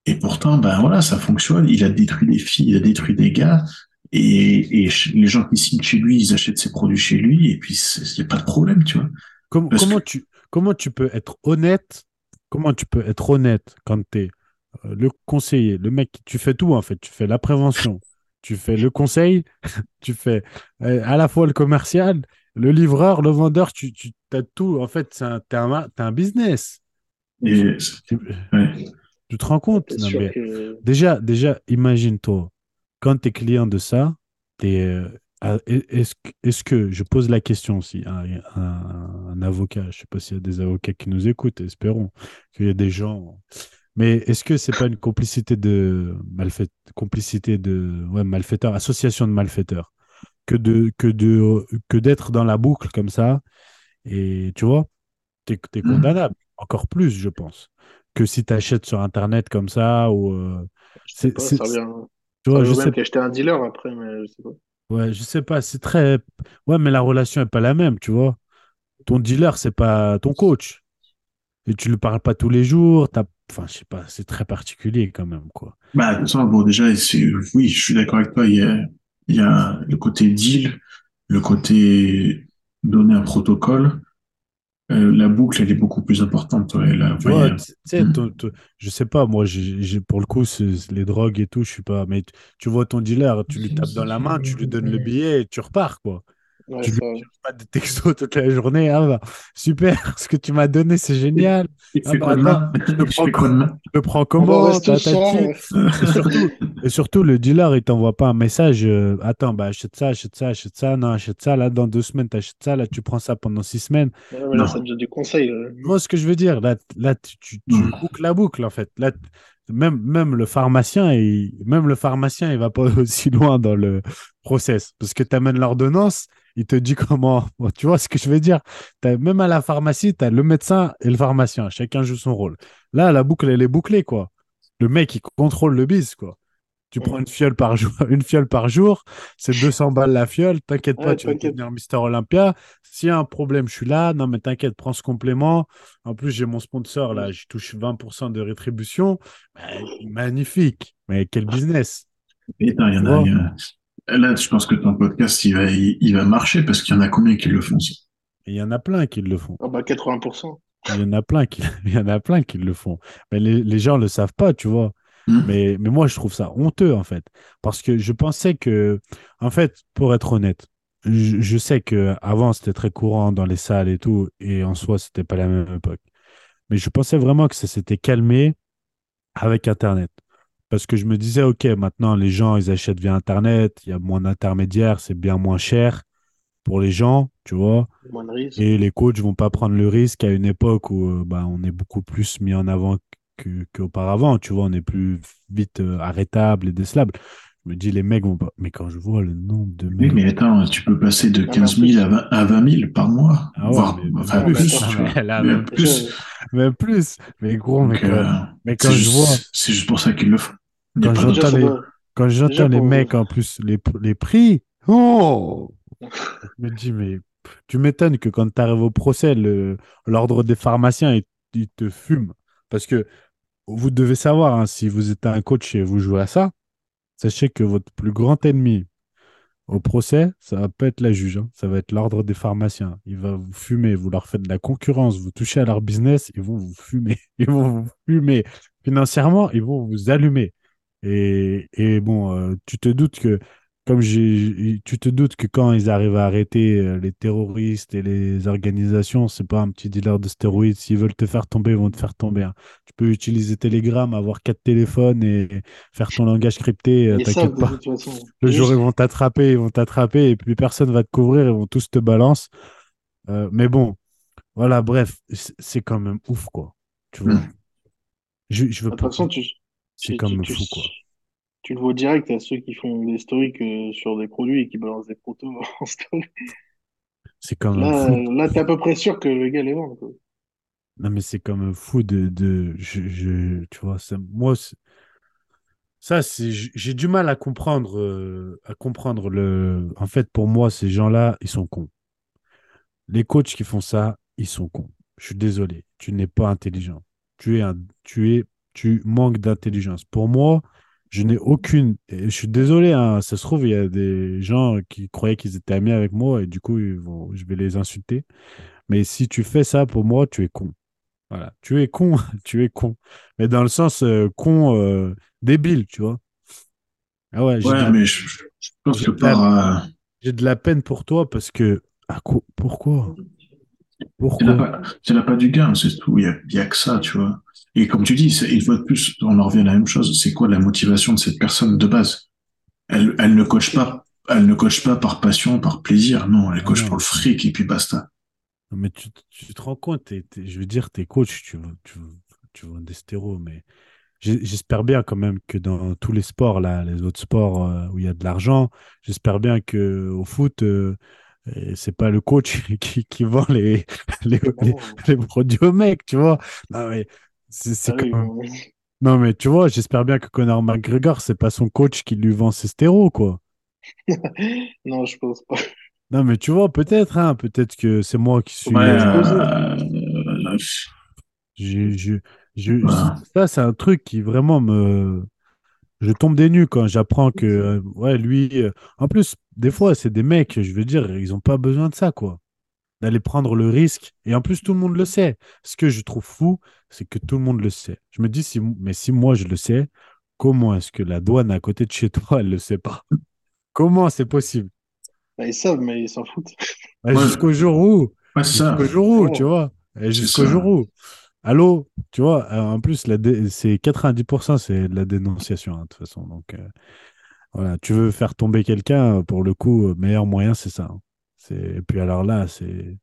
et pourtant, ben voilà, ça fonctionne. Il a détruit des filles, il a détruit des gars. Et, les gens qui signent chez lui, ils achètent ses produits chez lui. Et puis, il n'y a pas de problème, tu vois. Com- Parce comment, que- tu, comment tu peux être honnête? Comment tu peux être honnête quand tu es le conseiller, le mec, tu fais tout en fait. Tu fais la prévention, tu fais le conseil, *laughs* tu fais euh, à la fois le commercial, le livreur, le vendeur, tu, tu as tout. En fait, c'est un, t'es un, t'es un business. Et, Tu, ouais. tu te rends compte? T'es Non, sûr mais que. déjà, déjà, imagine-toi, quand tu es client de ça, t'es, euh, est-ce, que- est-ce que, je pose la question aussi à un, un avocat, je sais pas s'il y a des avocats qui nous écoutent, espérons qu'il y a des gens, mais est-ce que c'est pas une complicité de malfait, complicité de ouais, malfaiteurs, association de malfaiteurs, que de que de que d'être dans la boucle comme ça, et tu vois, t'es, t'es Mhm. condamnable, encore plus, je pense, que si tu achètes sur Internet comme ça, ou euh, c'est, tu vois, je sais même qu'acheter un dealer après, mais je sais pas. Ouais, je sais pas, c'est très. Ouais, mais la relation est pas la même, tu vois. Ton dealer, c'est pas ton coach. Et tu lui parles pas tous les jours. t'as- Enfin, je sais pas, c'est très particulier quand même, quoi. Bah, de toute façon, bon, déjà, oui, je suis d'accord avec toi. Il y a, il y a le côté deal, le côté donner un protocole. Euh, la boucle, elle est beaucoup plus importante. Ouais, là, Tu vois, Mm. ton- ton- je sais pas, moi, j'ai, pour le coup, les drogues et tout, je suis pas. Mais tu, tu vois ton dealer, tu lui tapes dans la main, tu lui donnes le billet et tu repars, quoi. Ouais, Tu lui pas des textos toute la journée. Ah bah, super, *laughs* ce que tu m'as donné, c'est génial. Il Ah bah, de je prends de Je le prends comment. Et surtout, *laughs* et surtout, le dealer, il t'envoie pas un message. euh, Attends, bah, achète ça, achète ça, achète ça. Non, achète ça. Là, dans deux semaines, t'achètes ça. Là, tu prends ça pendant six semaines. Ouais, mais là, Non. ça te donne du conseil. là. Tu vois ce que je veux dire? Là, là tu, tu, tu boucles la boucle, en fait. Là, même, le pharmacien, il, même le pharmacien, il va pas *laughs* aussi loin dans le process. Parce que tu amènes l'ordonnance, il te dit comment. *laughs* Tu vois ce que je veux dire? Même à la pharmacie, tu as le médecin et le pharmacien. Chacun joue son rôle. Là, la boucle, elle est bouclée, quoi. Le mec, il contrôle le biz, quoi. Tu prends une fiole par jour, *laughs* une fiole par jour, c'est 200 balles la fiole. T'inquiète pas, Ouais, tu vas devenir Mister Olympia. S'il y a un problème, je suis là. Non, mais t'inquiète, prends ce complément. En plus, j'ai mon sponsor, là, j'y touche 20% de rétribution. Ben, magnifique. Mais quel business. Et y en Tu a, y Là, je pense que ton podcast, il va, il, il va marcher parce qu'il y en a combien qui le font ça? Il y en a plein qui le font. Ah bah 80%. Il y en a plein qui, *laughs* il y en a plein qui le font. Mais les, les gens ne le savent pas, tu vois. Hmm. Mais, mais moi, je trouve ça honteux, en fait. Parce que je pensais que, en fait, pour être honnête, je, je sais que avant c'était très courant dans les salles et tout, et en soi, c'était pas la même époque. Mais je pensais vraiment que ça s'était calmé avec Internet. Parce que je me disais, OK, maintenant, les gens, ils achètent via Internet, il y a moins d'intermédiaires, c'est bien moins cher pour les gens, tu vois. Moins de risques. Et les coachs vont pas prendre le risque à une époque où euh, bah, on est beaucoup plus mis en avant qu'auparavant. Tu vois, on est plus vite euh, arrêtable et décelable. Je me dis, les mecs vont pas. Mais quand je vois le nombre de Oui, mecs. mais attends, tu peux passer de mais en 15 000 plus- à 20, à 20 000 par mois, Ah ouais, voire mais- enfin, plus, mais- tu vois. là, Mais même plus. *laughs* Même plus. Mais gros, mais quand, euh, mais quand c'est je vois, juste, c'est juste pour ça qu'ils le font. Quand j'entends les- quand j'entends Déjà, les pour- mecs en plus, les, les prix, oh Je me dis, mais tu m'étonnes que quand tu arrives au procès, le- l'ordre des pharmaciens, il, il te fume. Parce que vous devez savoir, hein, si vous êtes un coach et vous jouez à ça, sachez que votre plus grand ennemi au procès, ça va pas être la juge, hein, ça va être l'ordre des pharmaciens. Il va vous fumer, vous leur faites de la concurrence, vous touchez à leur business, ils vont vous fumer. *laughs* Ils vont vous fumer. Financièrement, ils vont vous allumer. Et, bon, euh, tu te doutes que, comme j'ai, tu te doutes que quand ils arrivent à arrêter euh, les terroristes et les organisations, c'est pas un petit dealer de stéroïdes. S'ils veulent te faire tomber, ils vont te faire tomber. hein. Tu peux utiliser Telegram, avoir quatre téléphones et faire ton langage crypté. euh, T'inquiète pas. Le jour ils vont t'attraper, ils vont t'attraper et puis personne va te couvrir, ils vont tous te balancer. Euh, mais bon, voilà, bref, c'est quand même ouf, quoi. Tu vois? Mm. Je, je veux pas. C'est quand même fou, quoi. Tu le vois direct à ceux qui font des stories sur des produits et qui balancent des photos *laughs* en story. C'est même Là, là, t'es à peu près sûr que le gars les vend. quoi. Non, mais c'est même fou de. de je, je- tu vois, ça, moi, ça, c'est, j'ai du mal à comprendre, euh, à comprendre le. En fait, pour moi, ces gens-là, ils sont cons. Les coachs qui font ça, ils sont cons. Je suis désolé, tu n'es pas intelligent. Tu es un, tu es, tu manques d'intelligence. Pour moi, je n'ai aucune. et Je suis désolé, hein, ça se trouve, il y a des gens qui croyaient qu'ils étaient amis avec moi et du coup, ils vont, je vais les insulter. Mais si tu fais ça, pour moi, tu es con. Voilà, tu es con, *laughs* tu es con. Mais dans le sens euh, con euh, débile, tu vois. Ah ouais, j'ai de Ouais, la- mais je, je pense que la- par, euh, j'ai de la peine pour toi parce que. à quoi- Pourquoi? Pourquoi? c'est l'appât du gain, c'est tout. Il y a, a que ça, tu vois. Et comme tu dis, une fois de plus, on en revient à la même chose. C'est quoi la motivation de cette personne de base? Elle, elle ne coach pas, elle ne coach pas par passion, par plaisir. Non, elle non. pour le fric et puis basta. Non, Mais tu, tu te rends compte, je veux dire, t'es coach, tu tu tu veux des stéros, mais j'espère bien quand même que dans tous les sports, là, les autres sports euh, où il y a de l'argent, j'espère bien que au foot, euh, euh, c'est pas le coach *laughs* qui, qui vend les, *laughs* les, les, Vraiment. les produits aux mecs, tu vois. Non, mais c'est Ah Non, mais tu vois, j'espère bien que Conor McGregor, c'est pas son coach qui lui vend ses stéros, quoi. *laughs* Non, je pense pas. Non, mais tu vois, peut-être, hein, peut-être que c'est moi qui suis. Ouais, euh, euh, Je, je, je- Voilà. ça, c'est un truc qui vraiment me. Je tombe des nues quand j'apprends que, euh, ouais, lui. En plus, des fois, c'est des mecs, je veux dire, ils n'ont pas besoin de ça, quoi. D'aller prendre le risque. Et en plus, tout le monde le sait. Ce que je trouve fou, c'est que tout le monde le sait. Je me dis, si, mais si moi je le sais, comment est-ce que la douane à côté de chez *laughs* toi, elle le sait pas? Comment c'est possible? Bah, ils savent, mais ils s'en foutent. Ouais, Ouais. Jusqu'au jour où? ouais. Jusqu'au jour où, Oh. tu vois? Jusqu'au jour où? Allô, tu vois, euh, en plus, la dé- c'est 90%, c'est de la dénonciation, hein, de toute façon. Donc, euh, voilà, tu veux faire tomber quelqu'un, euh, pour le coup, le meilleur moyen, c'est ça. hein. Et puis alors là, c'est.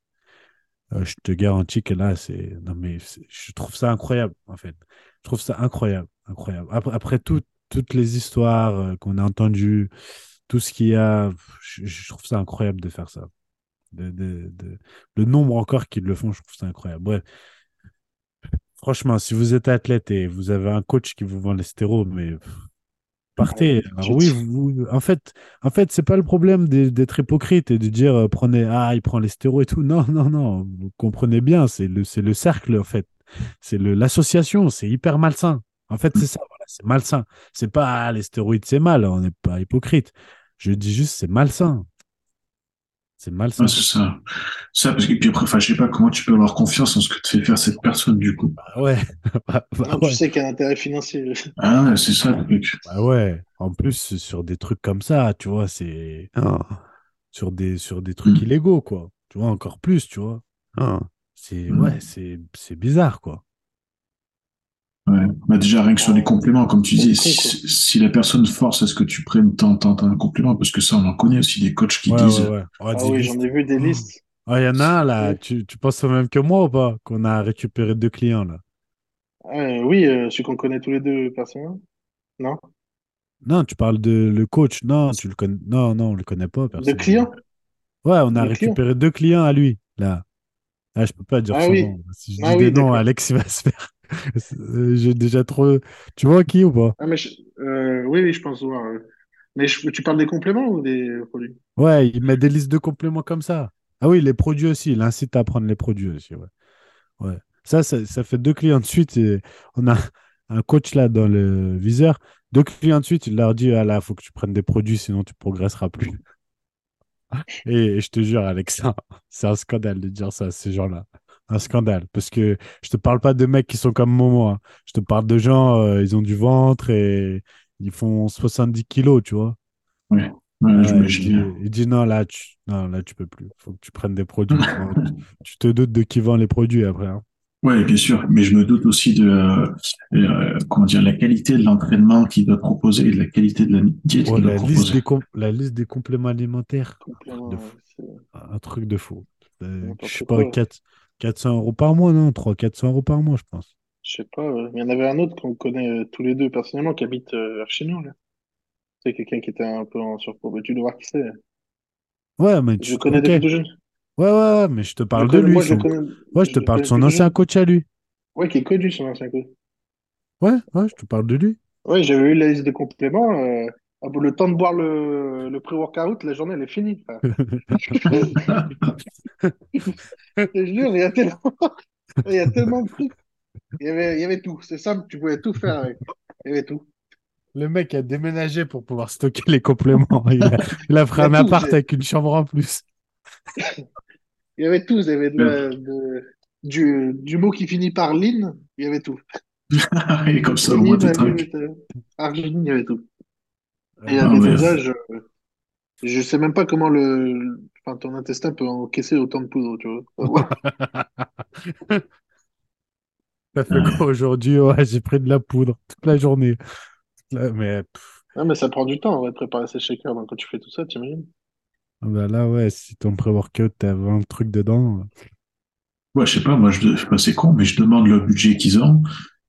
Euh, je te garantis que là, c'est. Non, mais je trouve ça incroyable, en fait. Je trouve ça incroyable, incroyable. Après, après tout- toutes les histoires euh, qu'on a entendues, tout ce qu'il y a, je, trouve ça incroyable de faire ça. De, de- Le nombre encore qui le font, je trouve ça incroyable. Bref, franchement, si vous êtes athlète et vous avez un coach qui vous vend les stéros, mais partez. Alors oui, vous, en fait, en fait, c'est pas le problème d'être hypocrite et de dire euh, prenez ah il prend les stéroïdes et tout. Non, non, non. Vous comprenez bien, c'est le c'est le cercle en fait. C'est le l'association, c'est hyper malsain. En fait, c'est ça, voilà, c'est malsain. C'est pas ah, les stéroïdes, c'est mal, on n'est pas hypocrite. Je dis juste c'est malsain. C'est malsain. Ouais, c'est ça. Ça, parce que, puis après, enfin, je sais pas comment tu peux avoir confiance en ce que te fait faire cette personne, du coup. Bah ouais. *laughs* Bah, bah Non, ouais. tu sais qu'il y a un intérêt financier. Ah, ouais, c'est ça, le truc. Bah ouais. En plus, sur des trucs comme ça, tu vois, c'est hein, sur des sur des trucs Mm. illégaux, quoi. Tu vois, encore plus, tu vois. Hein, c'est Mm. ouais, c'est c'est bizarre, quoi. Ouais. Bah, déjà, rien que sur les compléments, comme tu dis, si, la personne force à ce que tu prennes tant, tant, tant de compléments, parce que ça, on en connaît aussi des coachs qui Ouais, disent, ouais, ouais. Oh, Ah oui, j'en ai vu des Oh. listes. Ah, il y en a un là, Ouais. tu, tu penses au même que moi ou pas? Qu'on a récupéré deux clients là? Euh, oui, euh, celui qu'on connaît tous les deux personnellement. Non? Non, tu parles de le coach. Non, tu le connais. Non, non, on le connaît pas, De personnellement. clients? Ouais, on a De clients? récupéré deux clients à lui, là. Ah, je peux pas dire Ah son oui. nom. Si je Ah dis oui, des noms. Alex, il va se faire. Euh, J'ai déjà trop. Tu vois qui ou pas? Ah, mais je- euh, oui, oui, je pense voir. Mais je- tu parles des compléments ou des produits? Ouais, il met des listes de compléments comme ça. Ah oui, les produits aussi. Il incite à prendre les produits aussi. Ouais. Ouais. Ça, ça, ça fait deux clients de suite. Et on a *laughs* un coach là dans le viseur. Deux clients de suite, il leur dit Ah là, faut que tu prennes des produits, sinon tu progresseras plus. Et, et je te jure, Alexa, *laughs* c'est un scandale de dire ça à ces gens-là. Un scandale. Parce que je te parle pas de mecs qui sont comme moi. hein. Je te parle de gens, euh, ils ont du ventre et ils font 70 kilos, tu vois. ouais, ouais, il j'imagine dit, bien. il dit non, là, tu, non, là, tu peux plus. Faut que tu prennes des produits. Tu, *laughs* tu te doutes de qui vend les produits après. hein. Ouais, bien sûr, mais je me doute aussi de, euh, euh, comment dire, la qualité de l'entraînement qu'il doit proposer et de la qualité de la diète Ouais, qu'il doit la, liste proposer. des la liste des compléments alimentaires, Compléments, de ouais, fou. c'est un truc de fou. Euh, je sais pas, 4, 400 euros par mois, non 300, 400 euros par mois, je pense. Je sais pas. Il y en avait un autre qu'on connaît euh, tous les deux personnellement qui habite euh, vers chez nous, là. C'est quelqu'un qui était un peu en surpoids. Mais tu dois voir qui c'est. Ouais, mais Je tu... le connais ok. depuis tout jeune. Ouais, ouais, ouais, mais je te Je parle de lui. moi, je connais. Ouais, je te le parle de son ancien jeune. coach à lui. Ouais, qui est connu, son ancien coach. Ouais, ouais, je te parle de lui. Ouais, j'avais eu la liste de compléments. euh, ah bon, le temps de boire le, le pré-workout, la journée, elle est finie. frère. *laughs* Je te jure, il y a tellement, il y a tellement de trucs. Il y avait, il y avait tout. C'est simple, tu pouvais tout faire avec. Il y avait tout. Le mec a déménagé pour pouvoir stocker les compléments. Il a, il Il a un tout, appart avec une chambre en plus. Il y avait tout. Il y avait de la- de- du, du mot qui finit par lin, il y avait tout. *laughs* Et comme ça, au moins, euh, arginine, il y avait tout. Et ouais. dosage, euh, je sais même pas comment le, enfin, ton intestin peut encaisser autant de poudre, tu vois. *laughs* *laughs* Ça fait quoi aujourd'hui? Ouais, j'ai pris de la poudre toute la journée. Là, mais Non, mais ça prend du temps, ouais, de préparer ces shakers. Donc, quand tu fais tout ça, t'imagines? ah bah là, ouais, si ton pré-workout, t'as 20 trucs dedans. Ouais, je sais pas, moi, je, enfin, c'est con, mais je demande le budget qu'ils ont.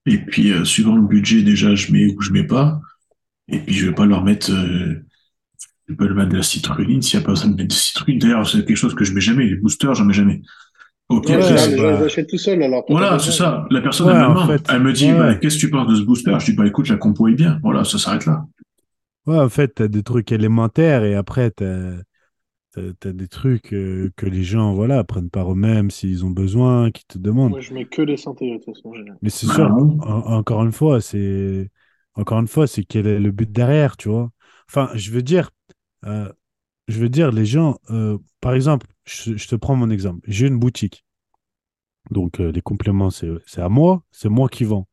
Et puis, euh, suivant le budget, déjà, je mets ou je mets pas. Et puis, je vais pas leur mettre, euh, je peux le mettre de la citrulline s'il n'y a pas besoin de mettre de citrulline. D'ailleurs, c'est quelque chose que je mets jamais. Les boosters, j'en mets jamais. Ouais, qu'est-ce- là, les achètent tout seuls, alors. voilà, pas c'est ça. La personne, Ouais, elle me en demande. fait, Elle me dit, ouais. bah, qu'est-ce que tu penses de ce booster? Je dis, bah, écoute, la compo est bien. Voilà, ça s'arrête là. Ouais, en fait, t'as des trucs élémentaires et après, t'as, t'as, t'as des trucs euh, que les gens, voilà, prennent par eux-mêmes s'ils ont besoin, qui te demandent. Moi, je mets que les santé, de toute façon. Mais c'est Bah, sûr, oui. en- encore une fois, c'est encore une fois, c'est quel est le but derrière, tu vois. Enfin, je veux dire, euh, je veux dire, les gens, euh, par exemple, je, je te prends mon exemple. J'ai une boutique, donc euh, les compléments, c'est à moi, c'est moi qui vends.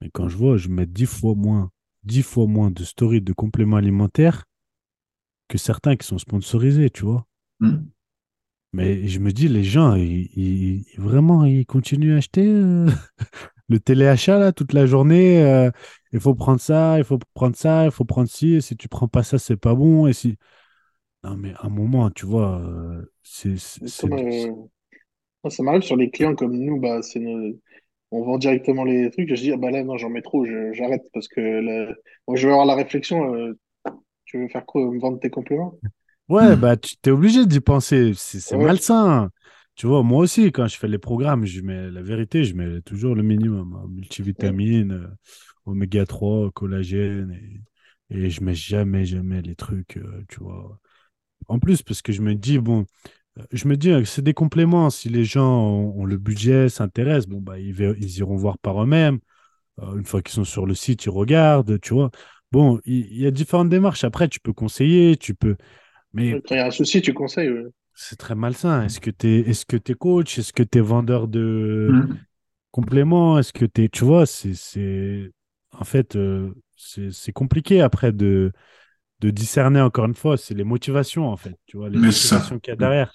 Mais quand je vois, je mets dix fois moins, dix fois moins de stories de compléments alimentaires que certains qui sont sponsorisés, tu vois. Hmm. Mais je me dis, les gens, ils, vraiment, ils continuent à acheter *laughs* le téléachat là toute la journée. Il faut prendre ça, il faut prendre ça, il faut prendre ci. Et si tu prends pas ça, c'est pas bon. Et si... Non, mais à un moment, tu vois, euh, c'est euh, ça m'arrive sur les clients comme nous, bah, c'est nos- on vend directement les trucs. Je dis, ah bah là, non, j'en mets trop, je- j'arrête parce que je vais avoir la réflexion. euh, tu veux faire quoi? Me vendre tes compléments? Ouais, Hmm. bah, tu t'es obligé d'y penser. C'est Ouais. malsain. Tu vois, moi aussi, quand je fais les programmes, je mets la vérité, je mets toujours le minimum. hein, multivitamines, euh, oméga 3, collagène, et, et je mets jamais, jamais les trucs, euh, tu vois. En plus, parce que je me dis, bon, euh, je me dis, euh, c'est des compléments. Si les gens ont, ont le budget, s'intéressent, bon, bah, ils, iront voir par eux-mêmes. Euh, une fois qu'ils sont sur le site, ils regardent, tu vois. Bon, il y, a différentes démarches. Après, tu peux conseiller, tu peux. Mais Quand il y a un souci, tu conseilles. ouais. c'est très malsain. Est-ce que tu es, est-ce que t'es coach? Est-ce que tu es vendeur de Hmm. compléments? Est-ce que tu es. Tu vois, c'est... En fait, euh, c'est compliqué après de, de discerner, encore une fois. C'est les motivations, en fait. Tu vois, les Mais motivations qu'il y a derrière.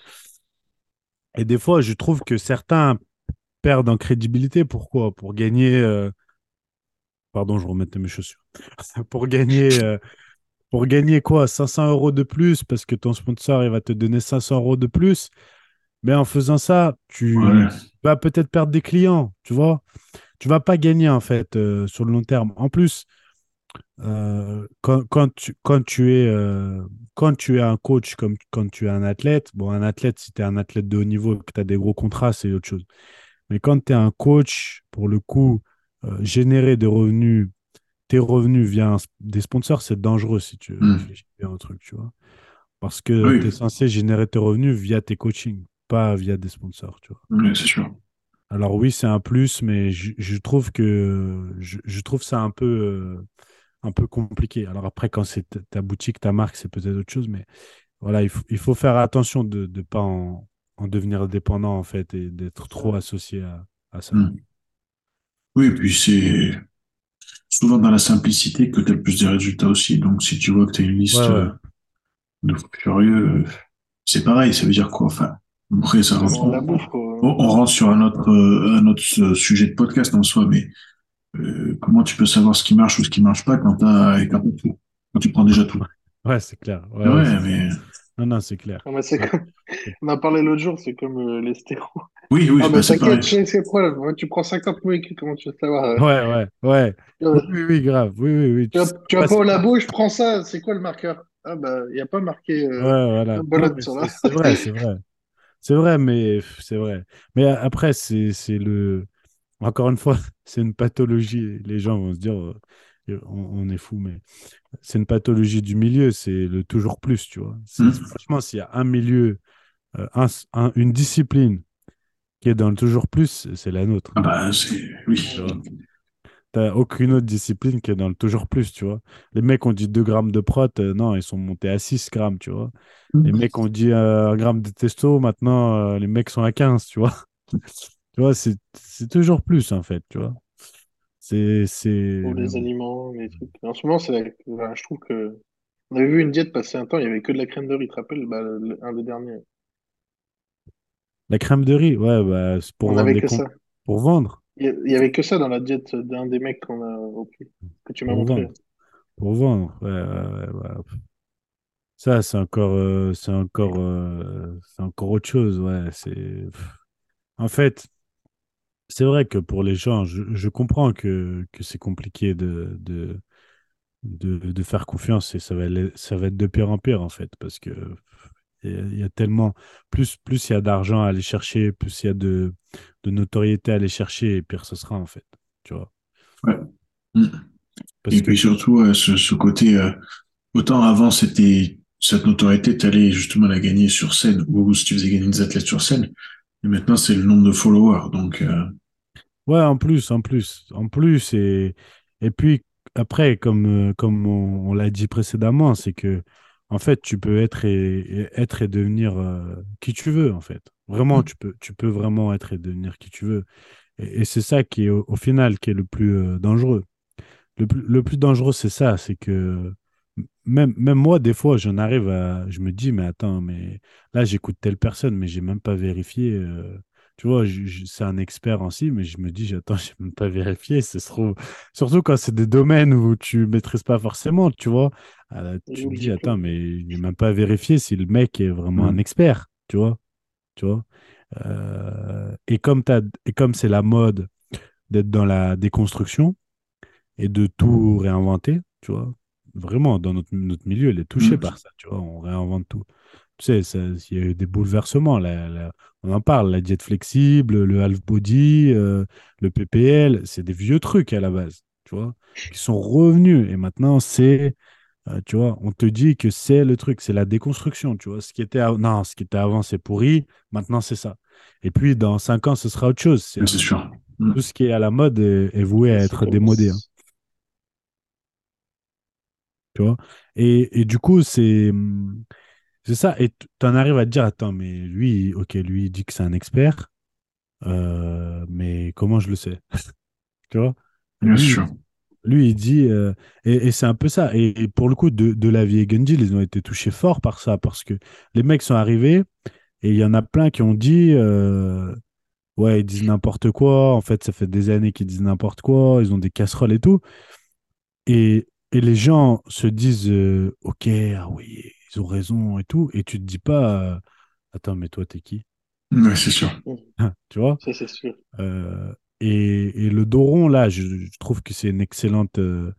Et des fois, je trouve que certains perdent en crédibilité. Pourquoi? Pour gagner. euh, Pardon, je remettais mes chaussures. *laughs* Pour gagner. euh, Pour gagner quoi? 500 euros de plus parce que ton sponsor, il va te donner 500 euros de plus. Mais en faisant ça, tu Ouais. vas peut-être perdre des clients, tu vois? Tu vas pas gagner, en fait, euh, sur le long terme. En plus, euh, quand, quand tu, quand tu es, euh, quand tu es un coach comme quand tu es un athlète, bon, un athlète, si tu es un athlète de haut niveau et que tu as des gros contrats, c'est autre chose. Mais quand tu es un coach, pour le coup, générer des revenus, tes revenus via un- des sponsors, c'est dangereux si tu Hmm. réfléchis bien au truc, tu vois. Parce que Oui. tu es censé générer tes revenus via tes coachings, pas via des sponsors, tu vois. Ouais, c'est sûr. Alors oui, c'est un plus, mais je, je trouve que je, je trouve ça un peu, euh, un peu compliqué. Alors après, quand c'est ta, boutique, ta marque, c'est peut-être autre chose, mais voilà, il faut, il faut faire attention de ne pas en, en devenir dépendant, en fait, et d'être trop associé à, à ça. Hmm. Oui, et puis c'est souvent dans la simplicité que tu as le plus de résultats aussi. Donc, si tu vois que tu as une liste Ouais, ouais. euh, de furieux, euh, c'est pareil, ça veut dire quoi? Enfin, après, ça rentre, on, quoi. on- rentre sur un autre, euh, un autre euh, sujet de podcast en soi, mais euh, comment tu peux savoir ce qui marche ou ce qui marche pas quand t'as, quand t'as tout, quand tu prends déjà tout? Ouais, c'est clair. Ouais, Ouais, ouais, c'est- mais Non, non, c'est clair. Non, mais c'est comme... On a parlé l'autre jour, c'est comme euh, les stéroïdes. oui, oui, Ah, bah, mais c'est pareil. t'inquiète, c'est le problème. Tu prends 50 molécules, comment tu veux savoir? euh, Ouais, ouais, ouais. euh, Oui, oui, grave. Oui, oui, oui. Tu vas, sais tu vas pas au labo, je prends ça, c'est quoi le marqueur? Ah, bah, il n'y a pas marqué Ouais, voilà. là. c'est vrai, c'est vrai. C'est vrai, mais c'est vrai. Mais après, c'est le. Encore une fois, *laughs* c'est une pathologie. Les gens vont se dire, euh, on, on est fou, mais c'est une pathologie du milieu. C'est le toujours plus, tu vois. Hmm. Franchement, s'il y a un milieu, euh, un- un- une discipline qui est dans le toujours plus, c'est la nôtre. Ah bah, c'est, oui. T'as aucune autre discipline qui est dans le toujours plus, tu vois. Les mecs ont dit 2 grammes de prot, euh, non, ils sont montés à 6 grammes, tu vois. Les mecs ont dit euh, 1 gramme de testo, maintenant, euh, les mecs sont à 15, tu vois. *laughs* Tu vois, c'est c'est toujours plus, en fait, tu vois. C'est... c'est- Pour les aliments, les trucs. En ce moment, c'est la- je trouve que. On avait vu une diète passer un temps, il n'y avait que de la crème de riz, tu te rappelles? Bah, le- un des derniers. La crème de riz, ouais, bah, c'est pour vendre des. Pour vendre. Il y il y avait que ça dans la diète d'un des mecs qu'on a que tu m'as montré. vendre. Pour vendre. Ouais, ouais, ouais. Ça, c'est encore, euh, c'est encore, euh, c'est encore autre chose, ouais. C'est... En fait, c'est vrai que pour les gens, je, je comprends que, que c'est compliqué de, de, de, de faire confiance et ça va, ça va être de pire en pire, en fait, parce que il y a, tellement, plus, plus il y a d'argent à aller chercher, plus il y a de, de notoriété à aller chercher, et pire ce sera, en fait, tu vois. Ouais. Parce Et que, puis surtout, euh, ce, ce côté, euh, autant avant, c'était cette notoriété, tu allais justement la gagner sur scène, ou si tu faisais gagner des athlètes sur scène. Et maintenant, c'est le nombre de followers. Donc, euh, ouais, en plus, en plus, en plus, et, et puis après, comme, comme on, on l'a dit précédemment, c'est que, en fait, tu peux être et, et- être et devenir euh, qui tu veux, en fait. Vraiment, tu peux, tu peux vraiment être et devenir qui tu veux. Et, et c'est ça qui est, au, au final, qui est le plus euh, dangereux. Le plus, le plus dangereux, c'est ça, c'est que même, même moi, des fois, j'en arrive à. Je me dis, mais attends, mais là, j'écoute telle personne, mais j'ai même pas vérifié. euh, tu vois, je- je- c'est un expert en mais je me dis, attends, *laughs* j'ai même pas vérifié. C'est trop... Surtout quand c'est des domaines où tu maîtrises pas forcément, tu vois. Ah, tu le dis, attends, mais j'ai même pas vérifié si le mec est vraiment un Mm. expert, tu vois. Tu vois. Euh, et comme t'as, et comme c'est la mode d'être dans la déconstruction et de tout réinventer, tu vois, vraiment, dans notre, notre milieu, elle est touchée Mm. par ça, tu vois, on réinvente tout. Tu sais, il y a eu des bouleversements, on en parle, la diète flexible, le half body, euh, le PPL, c'est des vieux trucs à la base, tu vois, qui sont revenus. Et maintenant, c'est, euh, tu vois, on te dit que c'est le truc, c'est la déconstruction, tu vois. Ce qui était, non, ce qui était avant, c'est pourri, maintenant, c'est ça. Et puis, dans cinq ans, ce sera autre chose. C'est- sûr. Mm. Tout ce qui est à la mode est, est voué à être démodé, hein, tu vois? Et, et du coup, c'est c'est ça. Et tu en arrives à te dire, attends, mais lui, ok, lui, il dit que c'est un expert, euh, mais comment je le sais? *laughs* Tu vois? Bien Lui, sûr. Lui, il dit, euh, et, et c'est un peu ça. Et, et pour le coup, de, de la vie et Gundil, ils ont été touchés fort par ça, parce que les mecs sont arrivés, et il y en a plein qui ont dit, euh, ouais, ils disent n'importe quoi, en fait, ça fait des années qu'ils disent n'importe quoi, ils ont des casseroles et tout. Et, et les gens se disent, ok, ah oui, ils ont raison et tout, et tu te dis pas, euh, attends, mais toi, t'es qui? Ouais, c'est sûr. *laughs* Tu vois? Ça, c'est sûr. Euh, et, et le dos rond, là, je, je trouve que c'est une excellente, euh,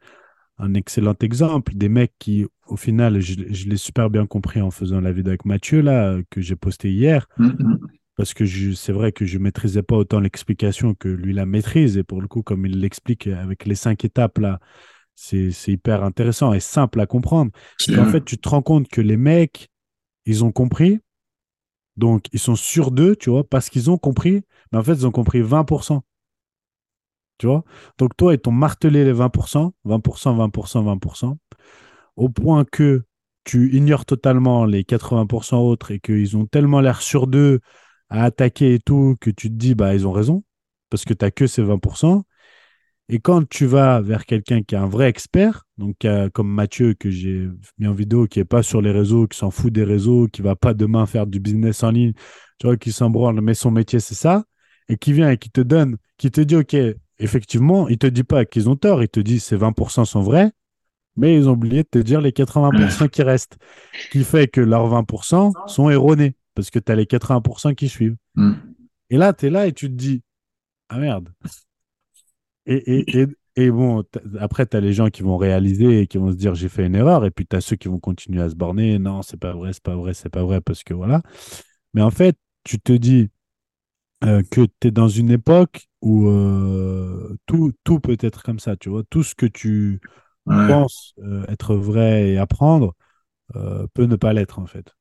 un excellent exemple des mecs qui, au final, je, je l'ai super bien compris en faisant la vidéo avec Mathieu, là, que j'ai posté hier, Mm, mm. parce que je- c'est vrai que je maîtrisais pas autant l'explication que lui la maîtrise, et pour le coup, comme il l'explique avec les cinq étapes, là, c'est hyper intéressant et simple à comprendre. Et en fait, tu te rends compte que les mecs, ils ont compris, donc ils sont sûrs d'eux, tu vois, parce qu'ils ont compris, mais en fait, ils ont compris 20%. Tu vois? Donc toi, ils t'ont martelé les 20%, 20%, 20%, 20%, au point que tu ignores totalement les 80% autres et qu'ils ont tellement l'air sûrs d'eux à attaquer et tout que tu te dis, bah, ils ont raison, parce que tu n'as que ces 20%. Et quand tu vas vers quelqu'un qui est un vrai expert, donc comme Mathieu que j'ai mis en vidéo, qui est pas sur les réseaux, qui s'en fout des réseaux, qui va pas demain faire du business en ligne, tu vois, qui s'en branle, mais son métier c'est ça, et qui vient et qui te donne, qui te dit, ok, effectivement, il te dit pas qu'ils ont tort, il te dit ces 20% sont vrais, mais ils ont oublié de te dire les 80% qui restent, qui fait que leurs 20% sont erronés, parce que tu as les 80% qui suivent. Mm. Et là, tu es là et tu te dis, ah merde. Et, et, et, et bon, après, tu as les gens qui vont réaliser et qui vont se dire, j'ai fait une erreur. Et puis, tu as ceux qui vont continuer à se borner, non, c'est pas vrai, c'est pas vrai, c'est pas vrai, parce que voilà. Mais en fait, tu te dis euh, que tu es dans une époque où euh, tout, tout peut être comme ça, tu vois. Tout ce que tu Ouais. penses euh, être vrai et apprendre euh, peut ne pas l'être, en fait.